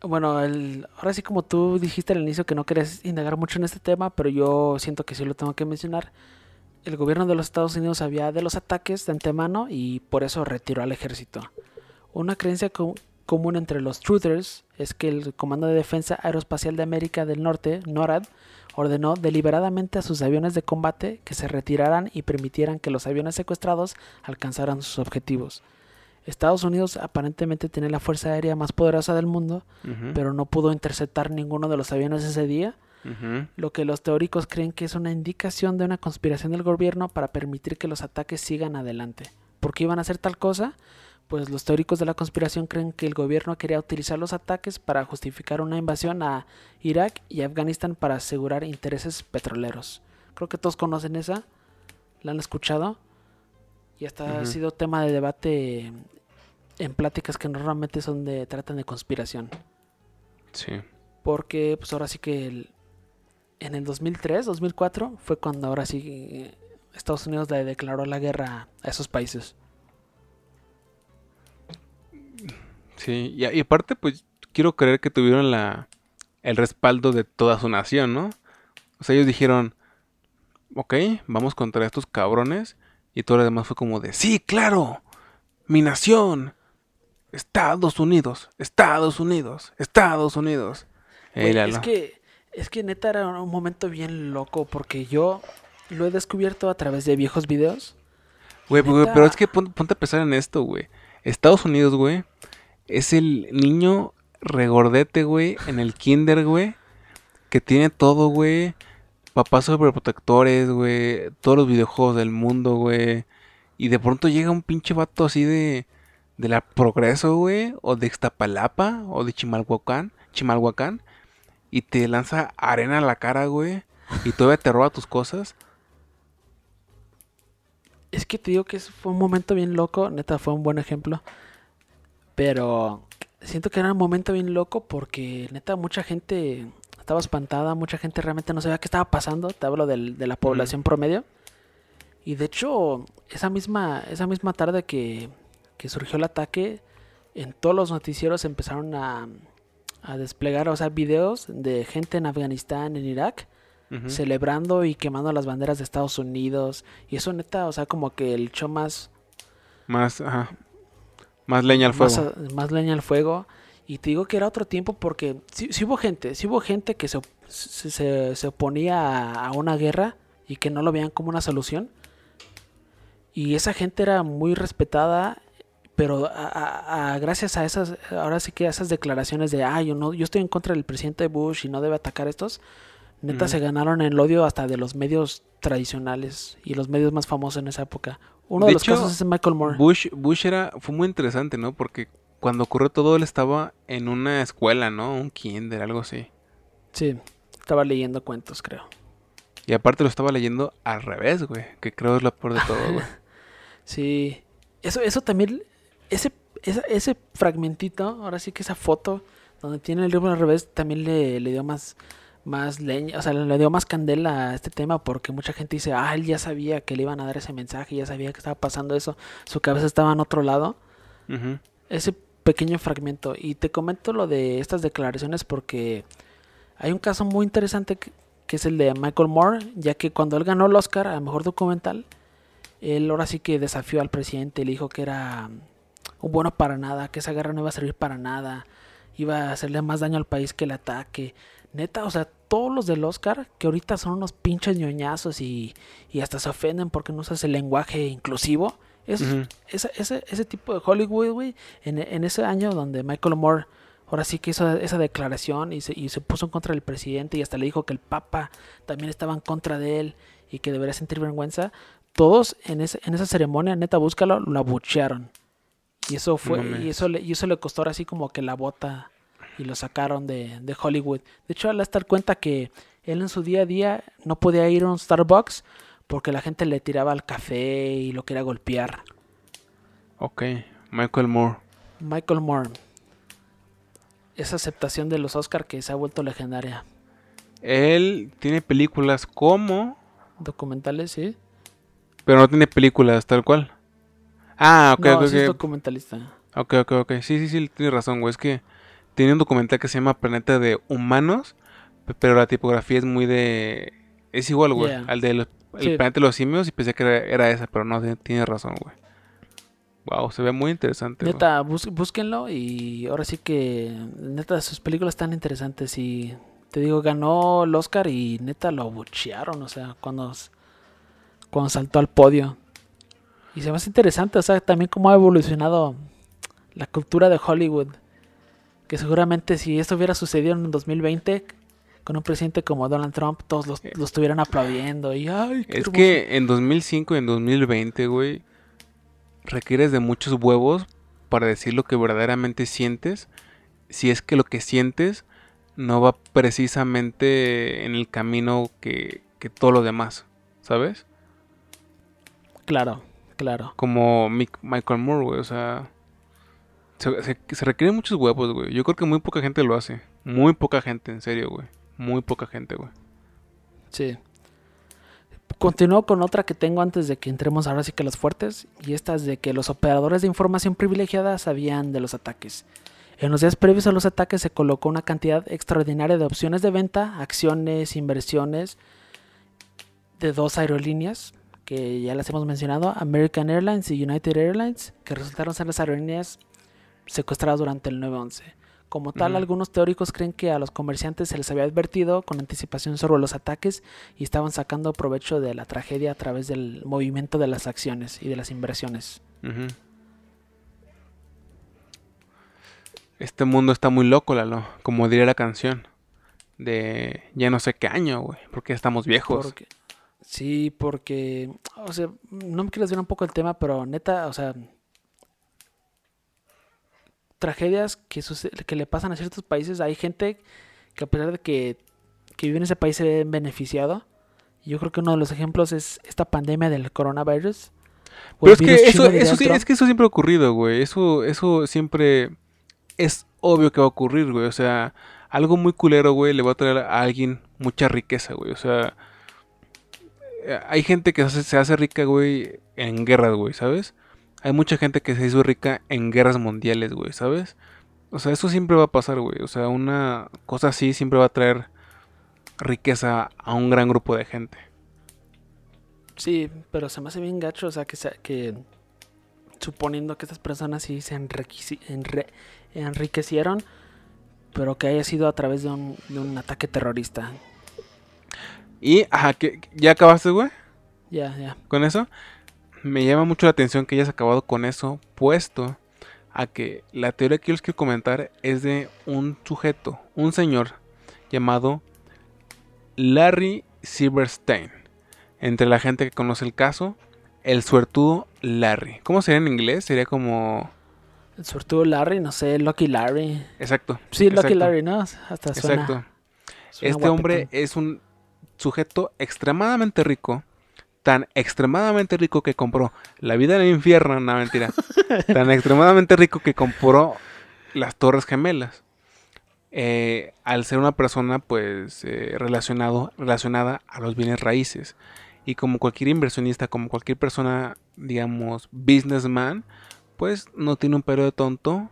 S1: Bueno, el, ahora sí como tú dijiste al inicio que no querías indagar mucho en este tema, pero yo siento que sí lo tengo que mencionar. El gobierno de los Estados Unidos sabía de los ataques de antemano y por eso retiró al ejército. Una creencia co- común entre los truthers es que el Comando de Defensa Aeroespacial de América del Norte, NORAD, ordenó deliberadamente a sus aviones de combate que se retiraran y permitieran que los aviones secuestrados alcanzaran sus objetivos. Estados Unidos aparentemente tiene la fuerza aérea más poderosa del mundo, pero no pudo interceptar ninguno de los aviones ese día, lo que los teóricos creen que es una indicación de una conspiración del gobierno para permitir que los ataques sigan adelante. ¿Por qué iban a hacer tal cosa? Pues los teóricos de la conspiración creen que el gobierno quería utilizar los ataques para justificar una invasión a Irak y Afganistán para asegurar intereses petroleros. Creo que todos conocen esa, la han escuchado y hasta ha sido tema de debate en pláticas que normalmente son de tratan de conspiración.
S2: Sí.
S1: Porque pues ahora sí que el- en el 2003, 2004 fue cuando ahora sí Estados Unidos le declaró la guerra a esos países.
S2: Sí, y, y aparte, pues quiero creer que tuvieron la, el respaldo de toda su nación, ¿no? O sea, ellos dijeron, ok, vamos contra estos cabrones. Y todo lo demás fue como de, sí, claro, mi nación, Estados Unidos, Estados Unidos, Estados Unidos.
S1: Güey,
S2: Ey,
S1: es que es que neta era un momento bien loco porque yo lo he descubierto a través de viejos videos.
S2: Güey, pero es que pon- ponte a pensar en esto, güey. Estados Unidos, güey, es el niño regordete, güey, en el kinder, güey, que tiene todo, güey. Papás sobreprotectores, güey, todos los videojuegos del mundo, güey. Y de pronto llega un pinche vato así de, de la Progreso, güey, o de Ixtapalapa, o de Chimalhuacán, Chimalhuacán, y te lanza arena a la cara, güey, y todavía te roba tus cosas.
S1: Es que te digo que fue un momento bien loco, neta fue un buen ejemplo. Pero siento que era un momento bien loco porque neta mucha gente estaba espantada, mucha gente realmente no sabía qué estaba pasando. Te hablo del- de la población promedio. Y de hecho, esa misma, esa misma tarde que, que surgió el ataque, en todos los noticieros empezaron a, a desplegar, o sea, videos de gente en Afganistán, en Irak, celebrando y quemando las banderas de Estados Unidos. Y eso neta, o sea, como que el show más,
S2: Más, ajá. Más leña al fuego.
S1: más, más leña al fuego. Y te digo que era otro tiempo porque sí, sí hubo gente, sí hubo gente que se, se- se oponía a, a una guerra y que no lo veían como una solución. Y esa gente era muy respetada, pero a- a- a- gracias a esas, ahora sí que a esas declaraciones de, ah, yo, no, yo estoy en contra del presidente Bush y no debe atacar a estos, neta se ganaron el odio hasta de los medios tradicionales y los medios más famosos en esa época. Uno
S2: De
S1: de, los
S2: hecho,
S1: casos es Michael Moore.
S2: Bush, Bush era, fue muy interesante, ¿no? Porque cuando ocurrió todo, él estaba en una escuela, ¿no? Un kinder, algo así.
S1: Sí, estaba leyendo cuentos, creo.
S2: Y aparte lo estaba leyendo al revés, güey. Que creo es lo peor de todo, güey.
S1: Sí, eso, eso también, ese, esa- ese fragmentito, ahora sí que esa foto donde tiene el libro al revés, también le, le dio más, más leña, o sea, le dio más candela a este tema porque mucha gente dice, ah, él ya sabía que le iban a dar ese mensaje, ya sabía que estaba pasando eso, su cabeza estaba en otro lado. Ese pequeño fragmento. Y te comento lo de estas declaraciones porque hay un caso muy interesante que, que es el de Michael Moore, ya que cuando él ganó el Oscar a Mejor Documental, él ahora sí que desafió al presidente, le dijo que era bueno para nada, que esa guerra no iba a servir para nada, iba a hacerle más daño al país que el ataque. Neta, o sea, todos los del Oscar, que ahorita son unos pinches ñoñazos y, y hasta se ofenden porque no usas el lenguaje inclusivo, es, ese, ese, ese tipo de Hollywood, güey, en, en ese año donde Michael Moore ahora sí que hizo esa declaración y se, y se puso en contra del presidente y hasta le dijo que el Papa también estaba en contra de él y que debería sentir vergüenza, todos en, ese, en esa ceremonia, neta, búscalo, lo abuchearon. Y eso fue, y eso le, y eso le costó ahora así como que la bota y lo sacaron de, de Hollywood. De hecho, al estar cuenta que él en su día a día no podía ir a un Starbucks porque la gente le tiraba el café y lo quería golpear.
S2: Ok. Michael Moore.
S1: Michael Moore. Esa aceptación de los Oscar que se ha vuelto legendaria.
S2: Él tiene películas como...
S1: Documentales, sí.
S2: Pero no tiene películas tal cual. Ah, ok,
S1: no,
S2: ok,
S1: sí es documentalista.
S2: Ok, ok, ok. Sí, sí, sí, tienes razón, güey. Es que tiene un documental que se llama Planeta de Humanos, pe- pero la tipografía es muy de... Es igual, güey,
S1: Yeah.
S2: al de los- el
S1: Sí.
S2: planeta de los simios y pensé que era, era esa, pero no, tiene- tienes razón, güey. Wow, se ve muy interesante.
S1: Neta, bus- búsquenlo y ahora sí que neta sus películas están interesantes y te digo, ganó el Oscar y neta lo abuchearon, o sea, cuando, cuando saltó al podio. Y se me hace interesante, o sea, también cómo ha evolucionado la cultura de Hollywood. Que seguramente si esto hubiera sucedido en 2020 con un presidente como Donald Trump, todos los- lo estuvieran aplaudiendo y ay, qué
S2: Es
S1: hermoso".
S2: que en 2005 y en 2020, güey, requieres de muchos huevos para decir lo que verdaderamente sientes. Si es que lo que sientes no va precisamente en el camino que, que todo lo demás, ¿sabes?
S1: Claro, claro.
S2: Como Mick- Michael Moore, güey, o sea... Se, se- se requieren muchos huevos, güey. Yo creo que muy poca gente lo hace. Muy poca gente, en serio, güey. Muy poca gente, güey.
S1: Sí. Continúo con otra que tengo antes de que entremos ahora sí que a los fuertes. Y esta es de que los operadores de información privilegiada sabían de los ataques. En los días previos a los ataques se colocó una cantidad extraordinaria de opciones de venta, acciones, inversiones de dos aerolíneas que ya las hemos mencionado, American Airlines y United Airlines, que resultaron ser las aerolíneas secuestradas durante el 9-11. Como tal, algunos teóricos creen que a los comerciantes se les había advertido con anticipación sobre los ataques y estaban sacando provecho de la tragedia a través del movimiento de las acciones y de las inversiones.
S2: Este mundo está muy loco, Lalo. Como diría la canción. De ya no sé qué año, güey. Porque estamos viejos.
S1: Porque, sí, porque, o sea, no me quiero desviar un poco el tema, pero neta, o sea, tragedias que, que le pasan a ciertos países, hay gente que a pesar de que, que vive en ese país se ve beneficiado. Yo creo que uno de los ejemplos es esta pandemia del coronavirus.
S2: Pero es que eso, eso sí, es que eso siempre ha ocurrido, güey. Eso, eso siempre es obvio que va a ocurrir, güey. O sea, algo muy culero, güey, le va a traer a alguien mucha riqueza, güey. O sea, hay gente que se hace, rica, güey, en guerras, güey, ¿sabes? Hay mucha gente que se hizo rica en guerras mundiales, güey, ¿sabes? O sea, eso siempre va a pasar, güey. O sea, una cosa así siempre va a traer riqueza a un gran grupo de gente.
S1: Sí, pero se me hace bien gacho, o sea, que, se- que suponiendo que estas personas sí se enriquecieron, pero que haya sido a través de un, de un ataque terrorista.
S2: Y, ajá, ¿qué- ¿ya acabaste, güey?
S1: Ya, ya.
S2: Con eso. Me llama mucho la atención que hayas acabado con eso, puesto a que la teoría que yo les quiero comentar es de un sujeto, un señor llamado Larry Silverstein. Entre la gente que conoce el caso, el suertudo Larry. ¿Cómo sería en inglés? Sería como...
S1: El sortudo Larry, no sé, Lucky Larry.
S2: Exacto.
S1: Sí, Lucky Larry, ¿no? Hasta suena.
S2: Exacto.
S1: suena
S2: Este hombre es un sujeto extremadamente rico. Tan extremadamente rico que compró la vida en el infierno. No, mentira. tan extremadamente rico que compró las Torres Gemelas. Eh, al ser una persona, pues, eh, relacionado, relacionada a los bienes raíces. Y como cualquier inversionista, como cualquier persona, digamos, businessman, pues no tiene un pelo de tonto.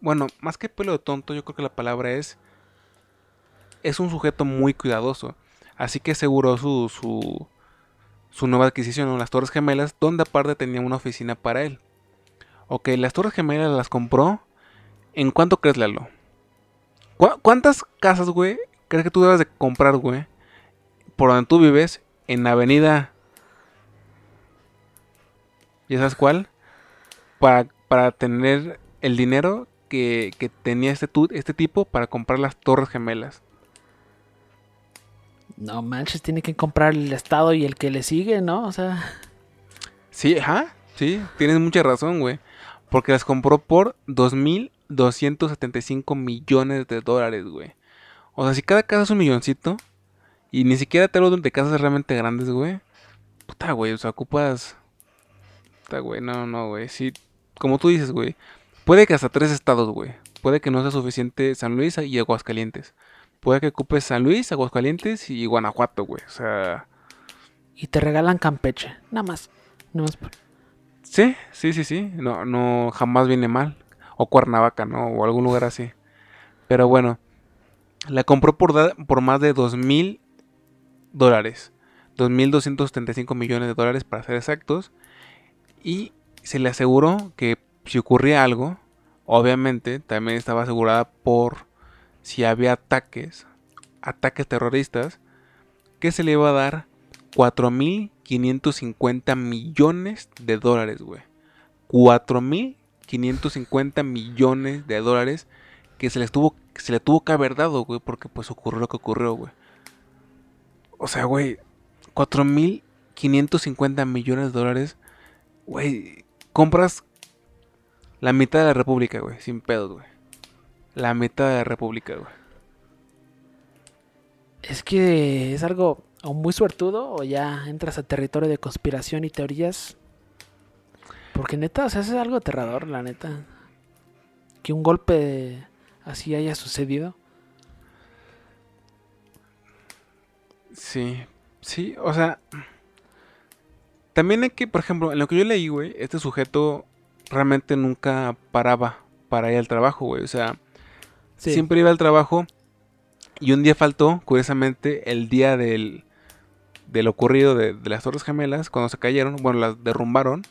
S2: Bueno, más que pelo de tonto, yo creo que la palabra es es un sujeto muy cuidadoso. Así que aseguró su, su, su nueva adquisición, ¿no? las Torres Gemelas, donde aparte tenía una oficina para él. Ok, las Torres Gemelas las compró. ¿En cuánto crees, Lalo? ¿Cu- ¿Cuántas casas, güey, crees que tú debes de comprar, güey? Por donde tú vives, en la avenida... ¿Ya sabes cuál? Para, para tener el dinero que, que tenía este, este tipo para comprar las Torres Gemelas.
S1: No manches, tiene que comprar el estado y el que le sigue, ¿no? O sea,
S2: Sí, ajá, sí, tienes mucha razón, güey. Porque las compró por 2.275 millones de dólares, güey. O sea, si cada casa es un milloncito, y ni siquiera te hablo de casas realmente grandes, güey. Puta, güey, o sea, ocupas... Puta, güey, no, no, güey. Sí, como tú dices, güey. Puede que hasta tres estados, güey. Puede que no sea suficiente San Luis y Aguascalientes. Puede que ocupes San Luis, Aguascalientes y Guanajuato, güey. O sea...
S1: y te regalan Campeche, nada más. Nada más. por-
S2: Sí, sí, sí, sí. No, no, jamás viene mal. O Cuernavaca, ¿no? O algún lugar así. Pero bueno, la compró por, por más de dos mil dólares. 2.275 millones de dólares para ser exactos. Y se le aseguró que si ocurría algo, obviamente también estaba asegurada por si había ataques, ataques terroristas, que se le iba a dar 4.550 millones de dólares, güey. 4.550 millones de dólares que se les tuvo, que se le tuvo que haber dado, güey, porque pues ocurrió lo que ocurrió, güey. O sea, güey, 4.550 millones de dólares, güey, compras la mitad de la república, güey, sin pedos, güey. La mitad de la república, güey.
S1: Es que es algo o muy suertudo o ya entras a territorio de conspiración y teorías. Porque neta, o sea, es algo aterrador, la neta. Que un golpe así haya sucedido.
S2: Sí, sí, o sea, también hay que, por ejemplo, en lo que yo leí, güey, este sujeto realmente nunca paraba para ir al trabajo, güey, o sea, Siempre iba al trabajo y un día faltó, curiosamente, el día del, del ocurrido de, de las Torres Gemelas, cuando se cayeron, bueno, las derrumbaron,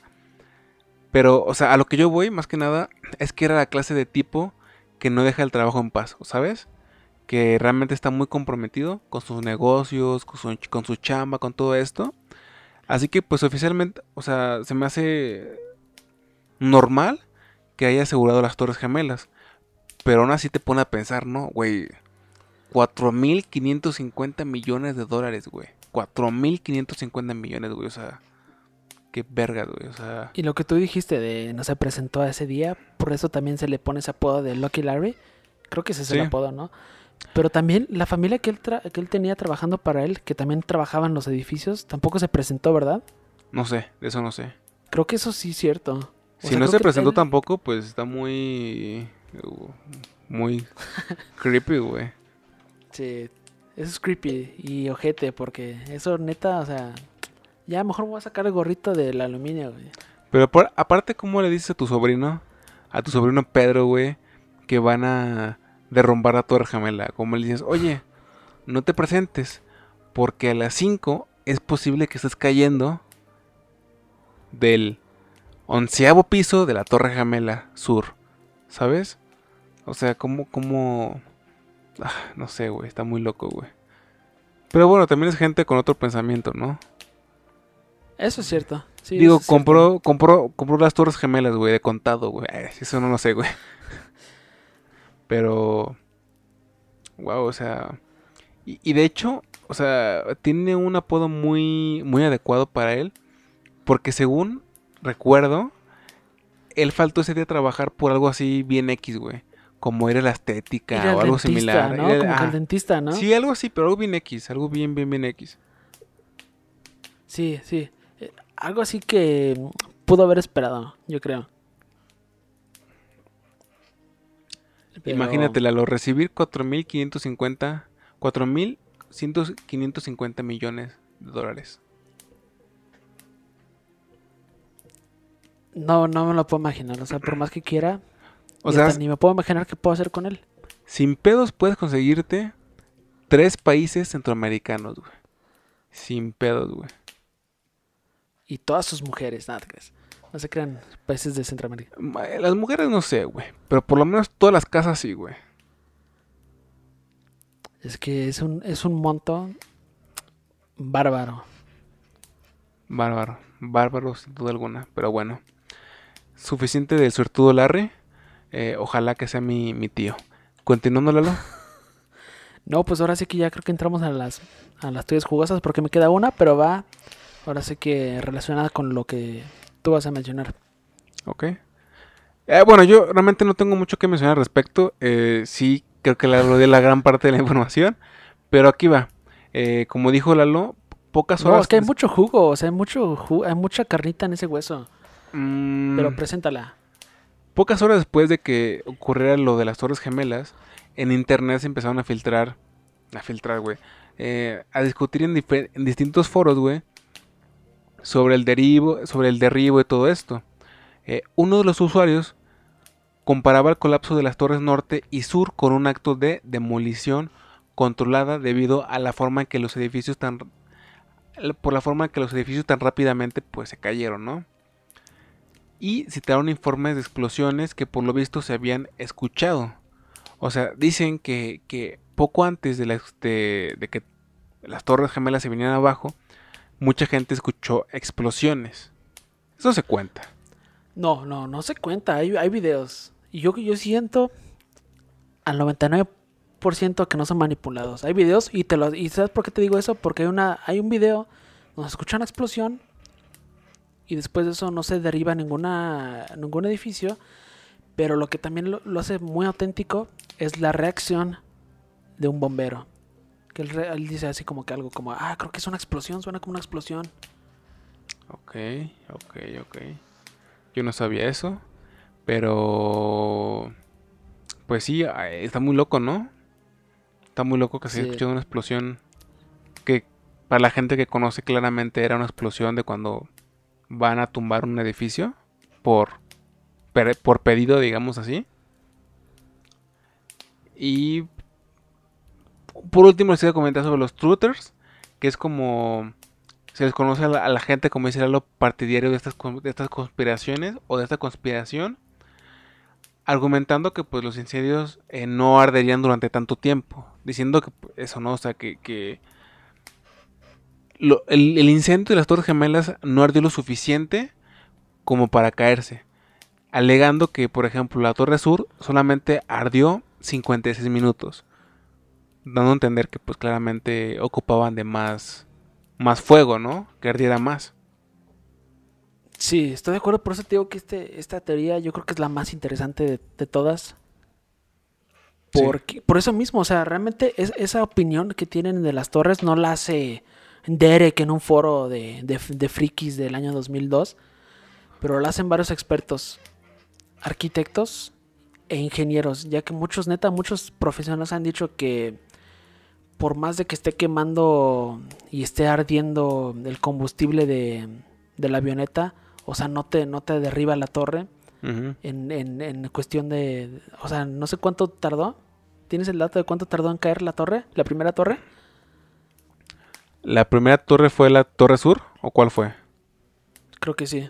S2: pero, o sea, a lo que yo voy, más que nada, es que era la clase de tipo que no deja el trabajo en paz, ¿sabes? Que realmente está muy comprometido con sus negocios, con su, con su chamba, con todo esto. Así que, pues oficialmente, o sea, se me hace normal que haya asegurado las Torres Gemelas. Pero aún así te pone a pensar, ¿no? Güey, 4.550 millones de dólares, güey. 4.550 millones, güey. O sea, qué vergas, güey. O sea,
S1: Y lo que tú dijiste de no se presentó a ese día, por eso también se le pone ese apodo de Lucky Larry. Creo que ese es el apodo, ¿no? Pero también la familia que él, tra- que él tenía trabajando para él, que también trabajaba en los edificios, tampoco se presentó, ¿verdad?
S2: no sé, de eso no sé.
S1: Creo que eso sí es cierto. O
S2: Si
S1: sea,
S2: no se presentó
S1: él-
S2: tampoco, pues está muy. Muy creepy, güey.
S1: Sí, eso es creepy y ojete, porque eso neta, o sea, ya mejor voy a sacar el gorrito del aluminio, güey.
S2: Pero por- aparte, ¿cómo le dices a tu sobrino? A tu sobrino Pedro, güey, que van a derrumbar la Torre Gemela. Como le dices, oye, no te presentes, porque a las 5 es posible que estés cayendo del onceavo piso de la Torre Gemela Sur. ¿Sabes? O sea, como, como... Ah, no sé, güey, está muy loco, güey. Pero bueno, también es gente con otro pensamiento, ¿no?
S1: Eso es cierto. Sí,
S2: Digo,
S1: cierto.
S2: compró, compró, compró las Torres Gemelas, güey, de contado, güey. Eso no lo sé, güey. Pero... Wow, o sea... Y, y de hecho, o sea, tiene un apodo muy, muy adecuado para él. Porque según recuerdo, él faltó ese día a trabajar por algo así bien X, güey. Como era la estética
S1: Ir
S2: o algo
S1: dentista,
S2: similar.
S1: ¿no?
S2: Era-
S1: Como que
S2: ah,
S1: el dentista, ¿no?
S2: Sí, algo así, pero algo bien X. Algo bien, bien, bien X.
S1: Sí, sí. Eh, Algo así que pudo haber esperado, yo creo. Pero-
S2: Imagínatela, lo recibir 4.550, 4.550 millones de dólares.
S1: No, no me lo puedo imaginar. O sea, por más que quiera,
S2: O sea,
S1: hasta ni me puedo imaginar qué puedo hacer con él.
S2: sin pedos puedes conseguirte tres países centroamericanos, güey. Sin pedos, güey.
S1: Y todas sus mujeres, nada, ¿te crees? No se crean países de Centroamérica.
S2: Ma- Las mujeres no sé, güey. Pero por lo menos todas las casas sí, güey.
S1: Es que es un, es un monto bárbaro.
S2: Bárbaro. Bárbaro, sin duda alguna. Pero bueno. Suficiente del suertudo Larry. Eh, ojalá que sea mi, mi tío. Continuando, Lalo.
S1: No, pues ahora sí que ya creo que entramos a las, a las tuyas jugosas porque me queda una, pero va ahora sí que relacionada con lo que tú vas a mencionar.
S2: Ok. Eh, bueno, yo realmente no tengo mucho que mencionar al respecto. Eh, sí, creo que Lalo dio la gran parte de la información. Pero aquí va. Eh, como dijo Lalo, pocas horas.
S1: No, es que hay mucho jugo, o sea, hay, mucho ju- hay mucha carnita en ese hueso.
S2: Mm,
S1: Pero preséntala.
S2: Pocas horas después de que ocurriera lo de las Torres Gemelas, en internet se empezaron a filtrar, a filtrar, güey, eh, a discutir en, distintos foros, güey, sobre el derivo, sobre el derribo y todo esto. Eh, uno de los usuarios comparaba el colapso de las torres norte y sur con un acto de demolición controlada debido a la forma en que los edificios tan por la forma en que los edificios tan rápidamente pues se cayeron, ¿no? Y citaron informes de explosiones que por lo visto se habían escuchado. O sea, dicen que, que poco antes de, la- de- de que las torres gemelas se vinieran abajo, mucha gente escuchó explosiones. Eso se cuenta.
S1: No, no, no se cuenta, hay, hay videos. Y yo, yo siento al 99% que no son manipulados. Hay videos y te lo y ¿sabes por qué te digo eso? Porque hay una hay un video donde se escucha una explosión y después de eso no se derriba ninguna ningún edificio, pero lo que también lo, lo hace muy auténtico es la reacción de un bombero. Que él, dice así como que algo como, "Ah, creo que es una explosión, suena como una explosión."
S2: Ok, ok, ok. Yo no sabía eso. Pero... Pues sí, ah, está muy loco, ¿no? Está muy loco que se haya
S1: Sí.
S2: escuchado una explosión que para la gente que conoce claramente era una explosión de cuando van a tumbar un edificio por, por pedido, digamos así. Y por último les a comentar sobre los truthers, que es como se les conoce a la, gente como dice lo partidario de estas, de estas conspiraciones o de esta conspiración, argumentando que pues los incendios eh, no arderían durante tanto tiempo, diciendo que pues, eso no, o sea que lo- el, el incendio de las Torres Gemelas no ardió lo suficiente como para caerse, alegando que por ejemplo la Torre Sur solamente ardió 56 minutos, dando a entender que pues claramente ocupaban de más más fuego, ¿no? Que ardiera más.
S1: Sí, estoy de acuerdo, por eso te digo que este, esta teoría yo creo que es la más interesante de, de todas.
S2: Sí.
S1: Porque, Por eso mismo, o sea, realmente es, esa opinión que tienen de las torres no la hace Derek en un foro de, de, de frikis del año 2002, pero la hacen varios expertos, arquitectos e ingenieros, ya que muchos, neta, muchos profesionales han dicho que por más de que esté quemando y esté ardiendo el combustible de, de la avioneta, o sea, no te, no te derriba la torre en, en, en cuestión de, o sea, no sé cuánto tardó. ¿Tienes el dato de cuánto tardó en caer la torre? ¿La primera torre?
S2: ¿La primera torre fue la Torre Sur o cuál fue?
S1: Creo que sí.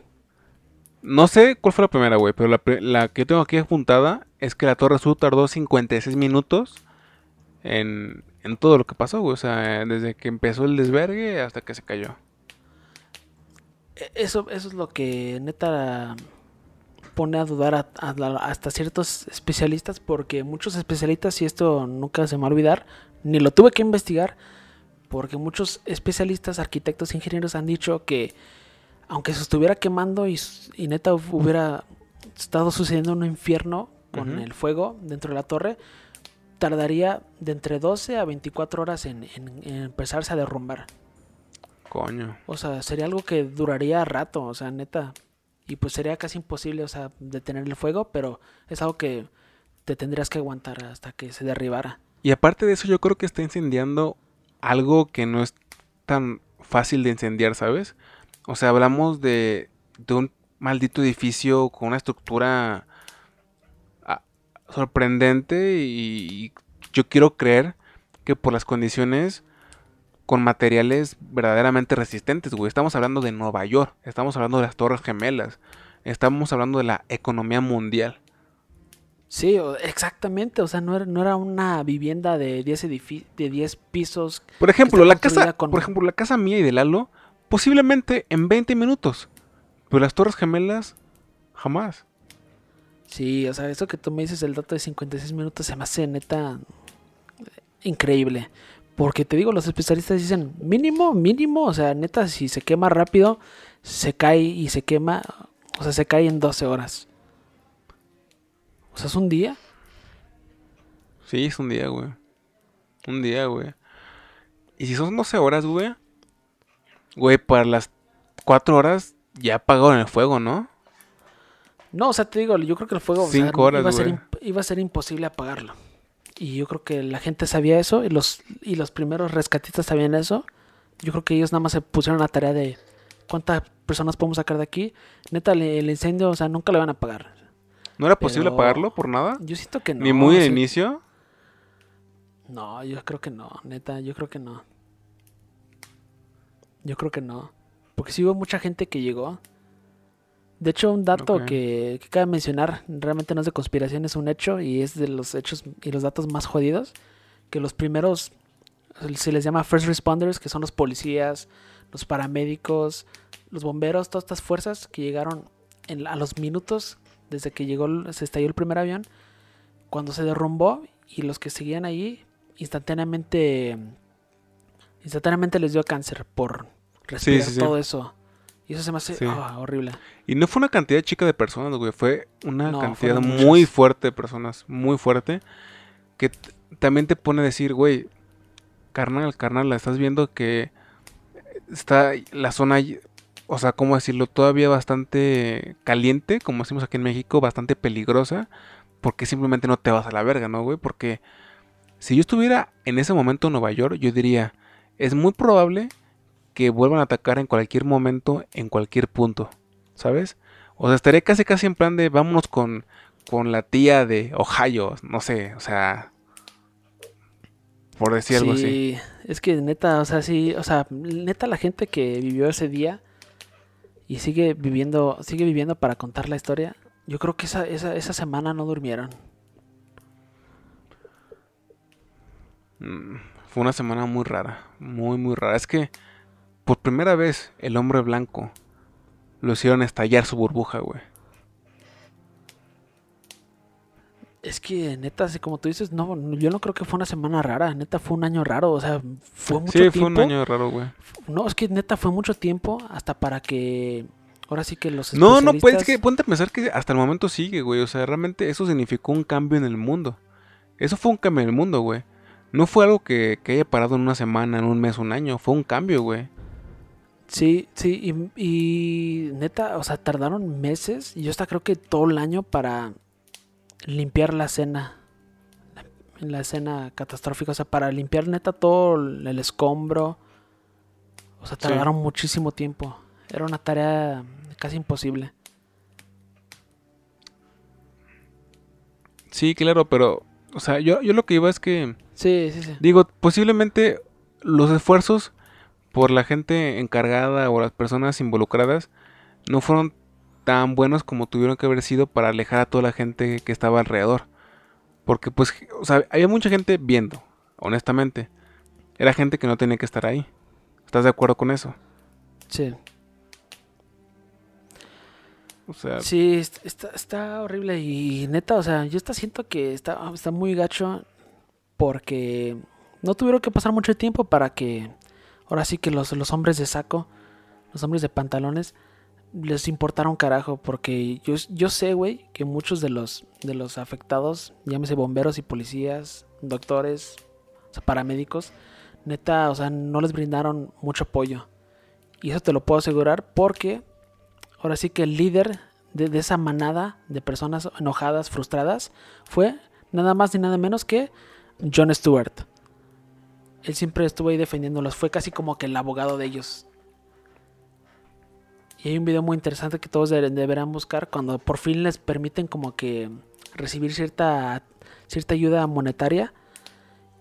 S2: No sé cuál fue la primera, güey, pero la, que tengo aquí apuntada es que la Torre Sur tardó 56 minutos en, en todo lo que pasó, güey. O sea, desde que empezó el desvergue hasta que se cayó.
S1: E- Eso, eso es lo que neta pone a dudar a- hasta ciertos especialistas, porque muchos especialistas, y esto nunca se me va a olvidar, ni lo tuve que investigar, porque muchos especialistas, arquitectos, ingenieros han dicho que aunque se estuviera quemando y, neta hubiera estado sucediendo un infierno con el fuego dentro de la torre, tardaría de entre 12 a 24 horas en, en- en empezarse a derrumbar.
S2: Coño.
S1: O sea, sería algo que duraría rato, o sea, neta. Y pues sería casi imposible, o sea, detener el fuego, pero es algo que te tendrías que aguantar hasta que se derribara.
S2: Y aparte de eso, yo creo que está incendiando algo que no es tan fácil de incendiar, ¿sabes? O sea, hablamos de, de un maldito edificio con una estructura ah, sorprendente y, y yo quiero creer que por las condiciones con materiales verdaderamente resistentes, güey. Estamos hablando de Nueva York, estamos hablando de las Torres Gemelas, estamos hablando de la economía mundial.
S1: Sí, exactamente, o sea, no era, no era una vivienda de 10, edifi- de 10 pisos.
S2: Por ejemplo, la casa,
S1: con-
S2: por ejemplo, la casa mía y de Lalo, posiblemente en 20 minutos. Pero las Torres Gemelas, jamás.
S1: Sí, o sea, eso que tú me dices, el dato de 56 minutos, se me hace neta increíble. Porque te digo, los especialistas dicen mínimo, mínimo, o sea, neta, si se quema rápido, se cae y se quema, o sea, se cae en 12 horas. O sea, es un día.
S2: Sí, es un día, güey. Un día, güey. Y si son 12 horas, güey. Güey, para las 4 horas ya apagaron el fuego, ¿no?
S1: No, o sea, te digo, yo creo que el fuego o sea,
S2: Cinco horas,
S1: iba, a ser iba a ser imposible apagarlo. Y yo creo que la gente sabía eso y los, y los primeros rescatistas sabían eso. Yo creo que ellos nada más se pusieron la tarea de cuántas personas podemos sacar de aquí. Neta, el, el incendio, o sea, nunca lo van a apagar.
S2: ¿No era posible
S1: Pero-
S2: apagarlo por nada?
S1: Yo siento que no.
S2: Ni muy al inicio.
S1: No, yo creo que no, neta, yo creo que no. Yo creo que no. Porque sí hubo mucha gente que llegó. De hecho, un dato que cabe mencionar, realmente no es de conspiración, es un hecho y es de los hechos y los datos más jodidos. Que los primeros, se les llama first responders, que son los policías, los paramédicos, los bomberos, todas estas fuerzas que llegaron en- a los minutos desde que llegó, se estalló el primer avión, cuando se derrumbó y los que seguían ahí instantáneamente instantáneamente les dio cáncer por respirar
S2: sí, sí.
S1: todo eso. Y eso se me hace ah, horrible.
S2: Y no fue una cantidad chica de personas, güey. Fue una
S1: No,
S2: cantidad muy
S1: muchas.
S2: fuerte de personas. Muy fuerte. Que también te pone a decir, güey, carnal, carnal, la estás viendo que está la zona, o sea, ¿cómo decirlo? Todavía bastante caliente, como decimos aquí en México, bastante peligrosa. Porque simplemente no te vas a la verga, ¿no, güey? Porque si yo estuviera en ese momento en Nueva York, yo diría, es muy probable que vuelvan a atacar en cualquier momento, en cualquier punto, ¿sabes? O sea, estaría casi casi en plan de vámonos con, con la tía de Ohio, no sé, o sea, por decir algo así.
S1: Sí, es que neta, o sea, sí, o sea, neta la gente que vivió ese día y sigue viviendo, sigue viviendo para contar la historia, yo creo que esa, esa, esa semana no durmieron.
S2: Mm, Fue una semana muy rara, muy, muy rara. Es que por primera vez el hombre blanco lo hicieron estallar su burbuja, güey.
S1: Es que neta, así como tú dices, no, yo no creo que fue una semana rara, neta fue un año raro, o sea, fue mucho
S2: Sí,
S1: tiempo.
S2: fue un año raro, güey.
S1: No, es que neta fue mucho tiempo hasta para que ahora sí que los
S2: No, no, pues es
S1: especialistas-
S2: que ponte a pensar que hasta el momento sigue, güey. O sea, realmente eso significó un cambio en el mundo. Eso fue un cambio en el mundo, güey. No fue algo que, que haya parado en una semana, en un mes, un año. Fue un cambio, güey.
S1: Sí, sí, y, y neta, o sea, tardaron meses y yo hasta creo que todo el año para limpiar la escena, la, la escena catastrófica, o sea, para limpiar neta todo el, escombro. O sea,
S2: Sí.
S1: tardaron muchísimo tiempo. Era una tarea casi imposible.
S2: Sí, claro, pero... O sea, yo, yo lo que iba es que...
S1: Sí, sí, sí.
S2: Digo, posiblemente los esfuerzos por la gente encargada o las personas involucradas no fueron tan buenos como tuvieron que haber sido para alejar a toda la gente que estaba alrededor. Porque pues, o sea, había mucha gente viendo, honestamente. Era gente que no tenía que estar ahí. ¿Estás de acuerdo con eso?
S1: Sí.
S2: O sea,
S1: Sí, est- está, está horrible y neta, o sea, yo está siento que está, está muy gacho porque no tuvieron que pasar mucho tiempo para que ahora sí que los, los hombres de saco, los hombres de pantalones, les importara un carajo porque yo, yo sé, güey, que muchos de los, de los afectados, llámese bomberos y policías, doctores, o sea, paramédicos, neta, o sea, no les brindaron mucho apoyo. Y eso te lo puedo asegurar porque ahora sí que el líder de, de esa manada de personas enojadas, frustradas, fue nada más ni nada menos que John Stewart. Él siempre estuvo ahí defendiéndolos, fue casi como que el abogado de ellos. Y hay un video muy interesante que todos de- deberán buscar cuando por fin les permiten como que recibir cierta, cierta ayuda monetaria.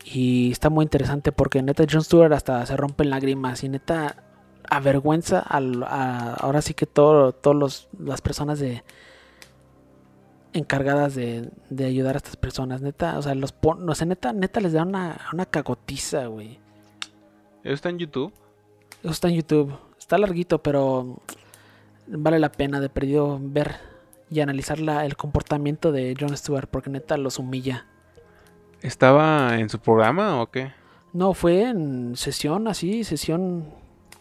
S1: Y está muy interesante porque neta John Stewart hasta se rompe en lágrimas y neta avergüenza al, a, ahora sí que todo, todos los, las personas de encargadas de, de ayudar a estas personas neta o sea los pon, no sé neta neta les da una, una cagotiza güey
S2: ¿eso está en YouTube?
S1: eso está en YouTube está larguito pero vale la pena de perdido ver y analizar la, el comportamiento de Jon Stewart porque neta los humilla
S2: ¿Estaba en su programa o qué?
S1: No, fue en sesión así, sesión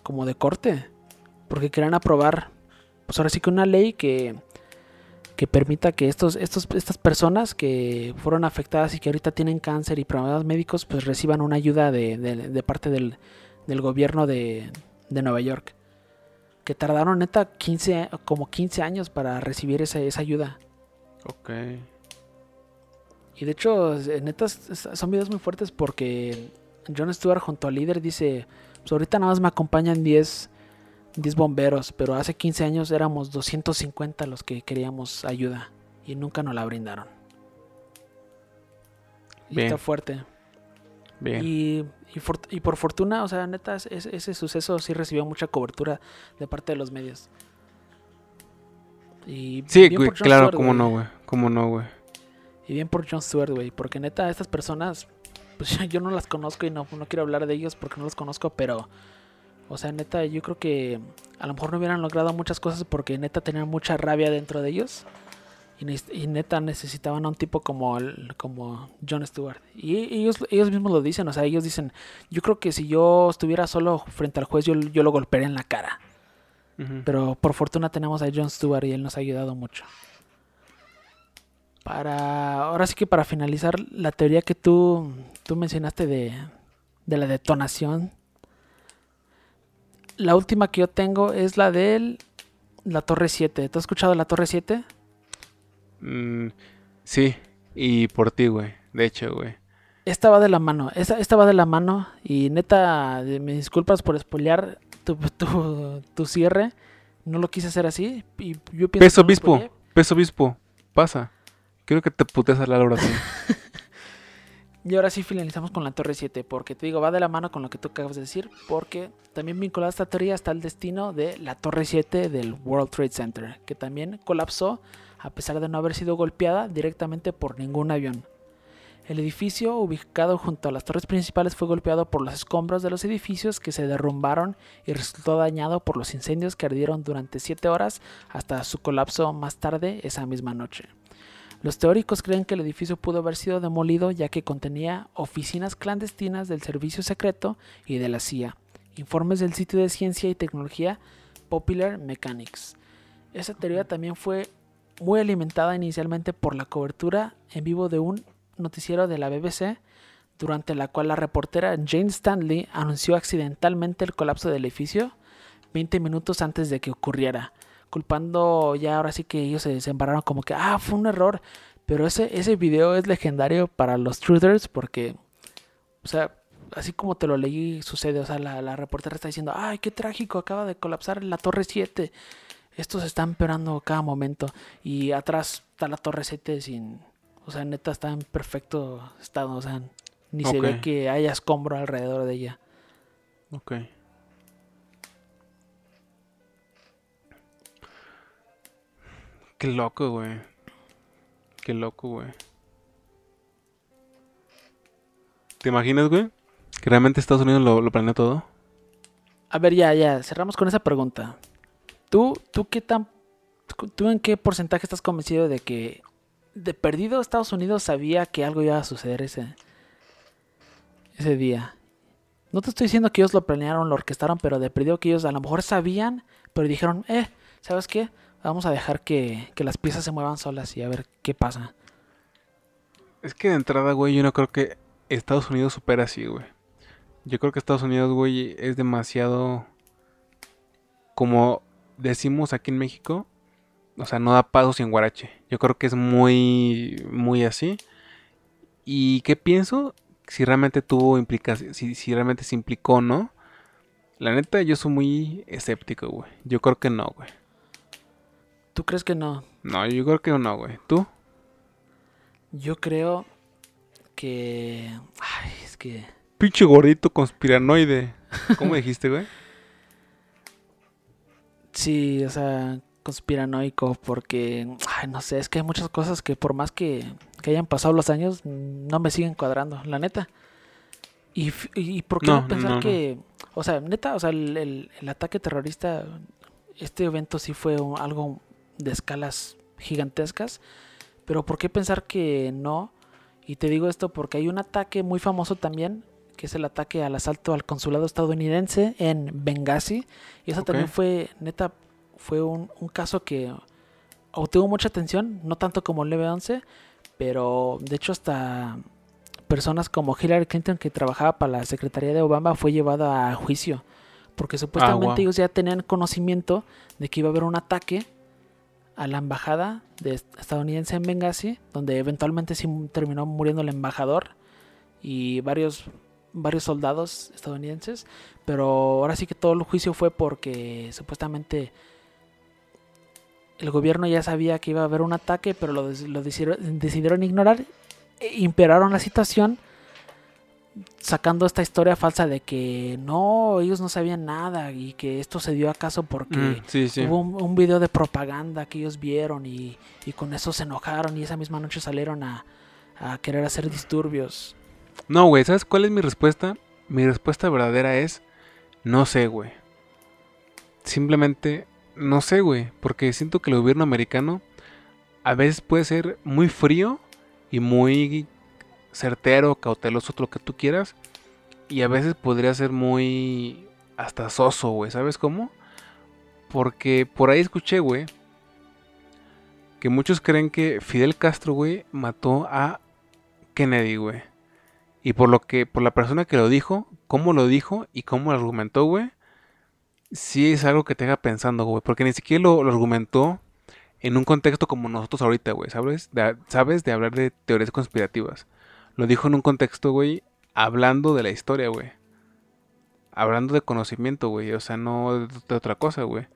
S1: como de corte. Porque querían aprobar, pues ahora sí que una ley que, que permita que estos, estos, estas personas que fueron afectadas y que ahorita tienen cáncer y problemas médicos, pues reciban una ayuda de, de- de parte del, del gobierno de, de Nueva York. Que tardaron neta 15, como 15 años para recibir esa, esa ayuda.
S2: Ok.
S1: Y de hecho, eh, neta, son videos muy fuertes porque John Stewart junto al líder dice, pues ahorita nada más me acompañan 10, 10 bomberos, pero hace 15 años éramos 250 los que queríamos ayuda y nunca nos la brindaron. Y
S2: Bien.
S1: está fuerte.
S2: Bien.
S1: Y, y, for- y por fortuna, o sea, neta, es- es- ese suceso sí recibió mucha cobertura de parte de los medios. Y
S2: sí, güey, claro,
S1: Stewart,
S2: cómo no, güey. Cómo no, güey.
S1: Y bien por Jon Stewart, güey. Porque neta, estas personas, pues yo no las conozco y no, no quiero hablar de ellos porque no los conozco, pero, o sea, neta, yo creo que a lo mejor no hubieran logrado muchas cosas porque neta tenían mucha rabia dentro de ellos. Y, neta necesitaban a un tipo como, el- como Jon Stewart. Y ellos, ellos mismos lo dicen, o sea, ellos dicen, yo creo que si yo estuviera solo frente al juez, yo, yo lo golpearía en la cara. Pero por fortuna tenemos a Jon Stewart y él nos ha ayudado mucho. Para. Ahora sí que para finalizar, la teoría que tú, tú mencionaste de, de la detonación. La última que yo tengo es la de la Torre 7. ¿Tú has escuchado la Torre 7?
S2: Mm, sí, y por ti, güey. De hecho, güey.
S1: Esta va de la mano. Esta, esta va de la mano. Y neta, me disculpas por spoilear tu, tu, tu cierre. No lo quise hacer así. Y yo pienso
S2: Peso obispo, peso obispo, pasa. Quiero que te putes a la hora sí.
S1: Y ahora sí finalizamos con la Torre 7, porque te digo, va de la mano con lo que tú acabas de decir, porque también vinculada a esta teoría está el destino de la Torre 7 del World Trade Center, que también colapsó a pesar de no haber sido golpeada directamente por ningún avión. El edificio, ubicado junto a las torres principales, fue golpeado por los escombros de los edificios que se derrumbaron y resultó dañado por los incendios que ardieron durante 7 horas hasta su colapso más tarde esa misma noche. Los teóricos creen que el edificio pudo haber sido demolido ya que contenía oficinas clandestinas del servicio secreto y de la CIA, informes del sitio de ciencia y tecnología Popular Mechanics. Esa teoría también fue muy alimentada inicialmente por la cobertura en vivo de un noticiero de la BBC, durante la cual la reportera Jane Stanley anunció accidentalmente el colapso del edificio 20 minutos antes de que ocurriera culpando ya ahora sí que ellos se, se embarraron como que, ah, fue un error. Pero ese, ese video es legendario para los truthers porque, o sea, así como te lo leí, sucede. O sea, la, la reportera está diciendo, ay, qué trágico, acaba de colapsar la Torre 7. Esto se está empeorando cada momento. Y atrás está la Torre 7 sin, o sea, neta está en perfecto estado. O sea, ni se ve que haya escombro alrededor de ella.
S2: Ok. Qué loco, güey. Qué loco, güey. ¿Te imaginas, güey? Que realmente Estados Unidos lo, lo planeó todo.
S1: A ver, ya, ya, cerramos con esa pregunta. ¿Tú, tú qué tan, tú en qué porcentaje estás convencido de que de perdido Estados Unidos sabía que algo iba a suceder ese, ese día? No te estoy diciendo que ellos lo planearon, lo orquestaron, pero de perdido que ellos a lo mejor sabían, pero dijeron, eh, ¿sabes qué? Vamos a dejar que, que las piezas se muevan solas y a ver qué pasa.
S2: Es que de entrada, güey, yo no creo que Estados Unidos supera así, güey. Yo creo que Estados Unidos, güey, es demasiado. Como decimos aquí en México. O sea, no da paso sin guarache. Yo creo que es muy. Muy así. ¿Y qué pienso? Si realmente tuvo implicación. Si, si realmente se implicó, ¿no? La neta, yo soy muy escéptico, güey. Yo creo que no, güey.
S1: ¿Tú crees que no?
S2: No, yo creo que no, güey. ¿Tú?
S1: Yo creo que. Ay, es que.
S2: Pinche gordito conspiranoide. ¿Cómo dijiste, güey?
S1: Sí, o sea, conspiranoico, porque. Ay, no sé, es que hay muchas cosas que por más que, que hayan pasado los años, no me siguen cuadrando, la neta. ¿Y, por qué
S2: No,
S1: no, pensar
S2: no, no.
S1: que.? O sea, neta, o sea, el, el- el ataque terrorista, este evento sí fue un- algo de escalas gigantescas, pero ¿por qué pensar que no? Y te digo esto porque hay un ataque muy famoso también, que es el ataque al asalto al consulado estadounidense en Benghazi. Y eso también fue, neta, fue un, un caso que obtuvo mucha atención, no tanto como el 9-11, pero de hecho hasta personas como Hillary Clinton que trabajaba para la Secretaría de Obama fue llevada a juicio. Porque supuestamente
S2: wow.
S1: ellos ya tenían conocimiento de que iba a haber un ataque a la embajada de est- estadounidense en Benghazi, donde eventualmente sí terminó muriendo el embajador y varios varios soldados estadounidenses, pero ahora sí que todo el juicio fue porque supuestamente el gobierno ya sabía que iba a haber un ataque, pero lo, lo decidieron, decidieron ignorar e imperaron la situación sacando esta historia falsa de que no, ellos no sabían nada y que esto se dio acaso porque
S2: Mm, sí, sí.
S1: Hubo un, un video de propaganda que ellos vieron y, y con eso se enojaron y esa misma noche salieron a, a querer hacer disturbios.
S2: No, güey, ¿sabes cuál es mi respuesta? Mi respuesta verdadera es no sé, güey. Simplemente no sé, güey, porque siento que el gobierno americano a veces puede ser muy frío y muy certero, cauteloso, lo que tú quieras, y a veces podría ser muy hasta soso, güey, ¿sabes cómo? Porque por ahí escuché, güey, que muchos creen que Fidel Castro, güey, mató a Kennedy, güey. Y por lo que, por la persona que lo dijo, cómo lo dijo y cómo lo argumentó, güey, sí es algo que te haga pensando, güey. Porque ni siquiera lo, argumentó en un contexto como nosotros ahorita, güey, ¿sabes? De, ¿Sabes? De hablar de teorías conspirativas. Lo dijo en un contexto, güey, hablando de la historia, güey. Hablando de conocimiento, güey. O sea, no de, otra cosa, güey.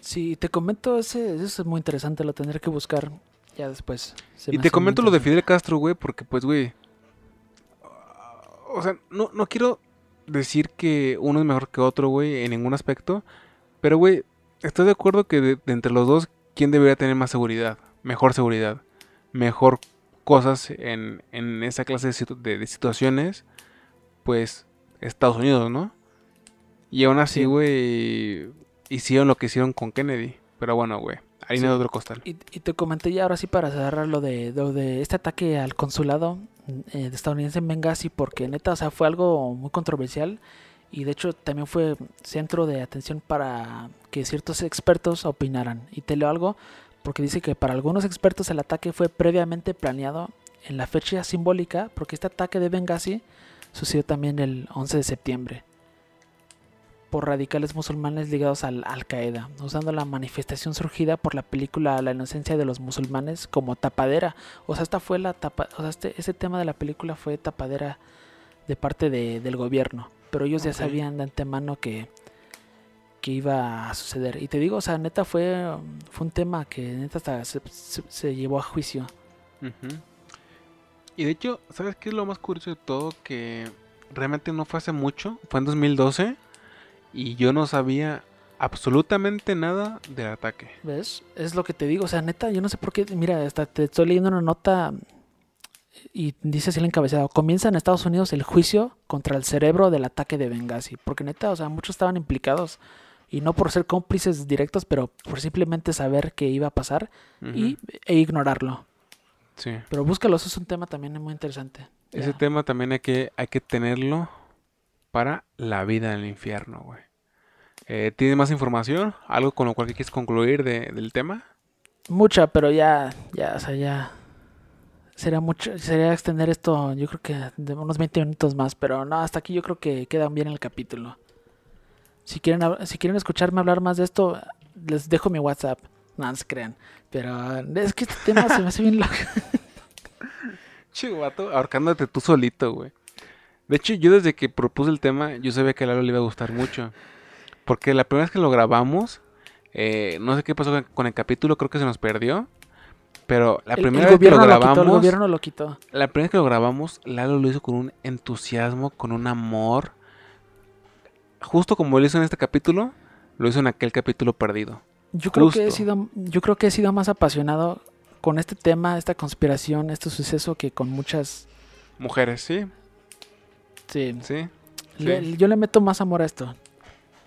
S1: Sí, te comento, ese, eso es muy interesante, lo tendré que buscar ya después. Se
S2: Y
S1: me
S2: te comento lo de. Fidel Castro, güey, porque pues, güey. O sea, no, no quiero decir que uno es mejor que otro, güey, en ningún aspecto. Pero, güey, estoy de acuerdo que de, de entre los dos, ¿quién debería tener más seguridad? Mejor seguridad. Mejor cosas en, en esa clase de, situ- de- de situaciones. Pues, Estados Unidos, ¿no? Y aún así,
S1: Sí.
S2: güey, hicieron lo que hicieron con Kennedy. Pero bueno, güey, harina
S1: Sí.
S2: de otro costal.
S1: Y, y te comenté ya ahora sí para cerrar lo de, lo de este ataque al consulado eh, de estadounidense en Benghazi, porque neta, o sea, fue algo muy controversial y de hecho también fue centro de atención para que ciertos expertos opinaran. Y te leo algo, porque dice que para algunos expertos el ataque fue previamente planeado en la fecha simbólica, porque este ataque de Benghazi sucedió también el 11 de septiembre por radicales musulmanes ligados al Al Qaeda, usando la manifestación surgida por la película La inocencia de los musulmanes como tapadera. O sea, esta fue la tapa, o sea, este, ese tema de la película fue tapadera de parte de- del gobierno, pero ellos ya sabían de antemano que que iba a suceder. Y te digo, o sea, neta fue, fue un tema que neta hasta se, se- se llevó a juicio.
S2: Y de hecho, ¿sabes qué es lo más curioso de todo? Que realmente no fue hace mucho, fue en 2012 y yo no sabía absolutamente nada del ataque.
S1: ¿Ves? Es lo que te digo. O sea, neta, yo no sé por qué. Mira, hasta te estoy leyendo una nota y dice así el encabezado. Comienza en Estados Unidos el juicio contra el cerebro del ataque de Benghazi. Porque neta, o sea, muchos estaban implicados. Y no por ser cómplices directos, pero por simplemente saber que iba a pasar y, e ignorarlo.
S2: Sí.
S1: Pero búscalo, eso es un tema también muy interesante.
S2: Ese
S1: Ya.
S2: tema también hay que, hay que tenerlo para la vida en el infierno, güey. Eh, ¿Tienes más información? ¿Algo con lo cual quieres concluir de- del tema?
S1: Mucha, pero ya, ya, o sea, ya. Sería mucho, sería extender esto, yo creo que de unos 20 minutos más, pero no, hasta aquí yo creo que queda bien el capítulo. Si quieren, si quieren escucharme hablar más de esto, les dejo mi WhatsApp. No, no se crean. Pero es que este tema se me hace bien loco.
S2: Chivato, ahorcándote tú solito, güey. De hecho, yo desde que propuse el tema, yo sabía que a Lalo le iba a gustar mucho. Porque la primera vez que lo grabamos, eh, no sé qué pasó con- el capítulo, creo que se nos perdió. Pero la
S1: El-
S2: primera
S1: el,
S2: vez que lo
S1: gobierno lo, quitó, el
S2: grabamos,
S1: gobierno lo quitó.
S2: la primera vez que lo grabamos, Lalo lo hizo con un entusiasmo, con un amor. Justo como lo hizo en este capítulo, lo hizo en aquel capítulo perdido.
S1: Yo creo que he sido, yo creo que he sido más apasionado con este tema, esta conspiración, este suceso que con muchas.
S2: Mujeres, sí,
S1: Sí,
S2: sí,
S1: le- yo le meto más amor a esto.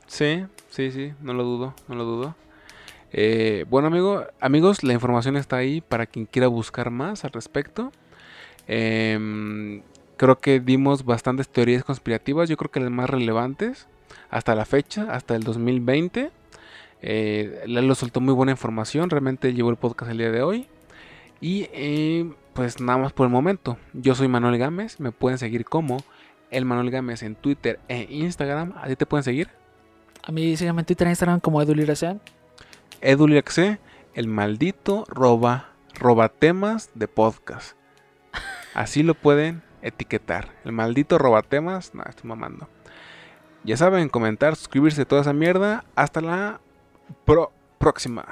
S2: sí, sí, sí, no lo dudo, no lo dudo. Eh, bueno, amigo, amigos, la información está ahí para quien quiera buscar más al respecto. Em, creo que dimos bastantes teorías conspirativas, yo creo que las más relevantes hasta la fecha, hasta el 2020. Eh, Lalo soltó muy buena información, realmente llevó el podcast el día de hoy. Y eh, pues nada más por el momento. Yo soy Manuel Gámez, me pueden seguir como el Manuel Gámez en Twitter e Instagram. ¿A ti te pueden seguir?
S1: A mí síganme en Twitter e Instagram como Eduliracean.
S2: Eduliaxe, el maldito roba, roba temas de podcast. Así lo pueden etiquetar. El maldito roba temas. No, estoy mamando. Ya saben, comentar, suscribirse, toda esa mierda. Hasta la pro- próxima.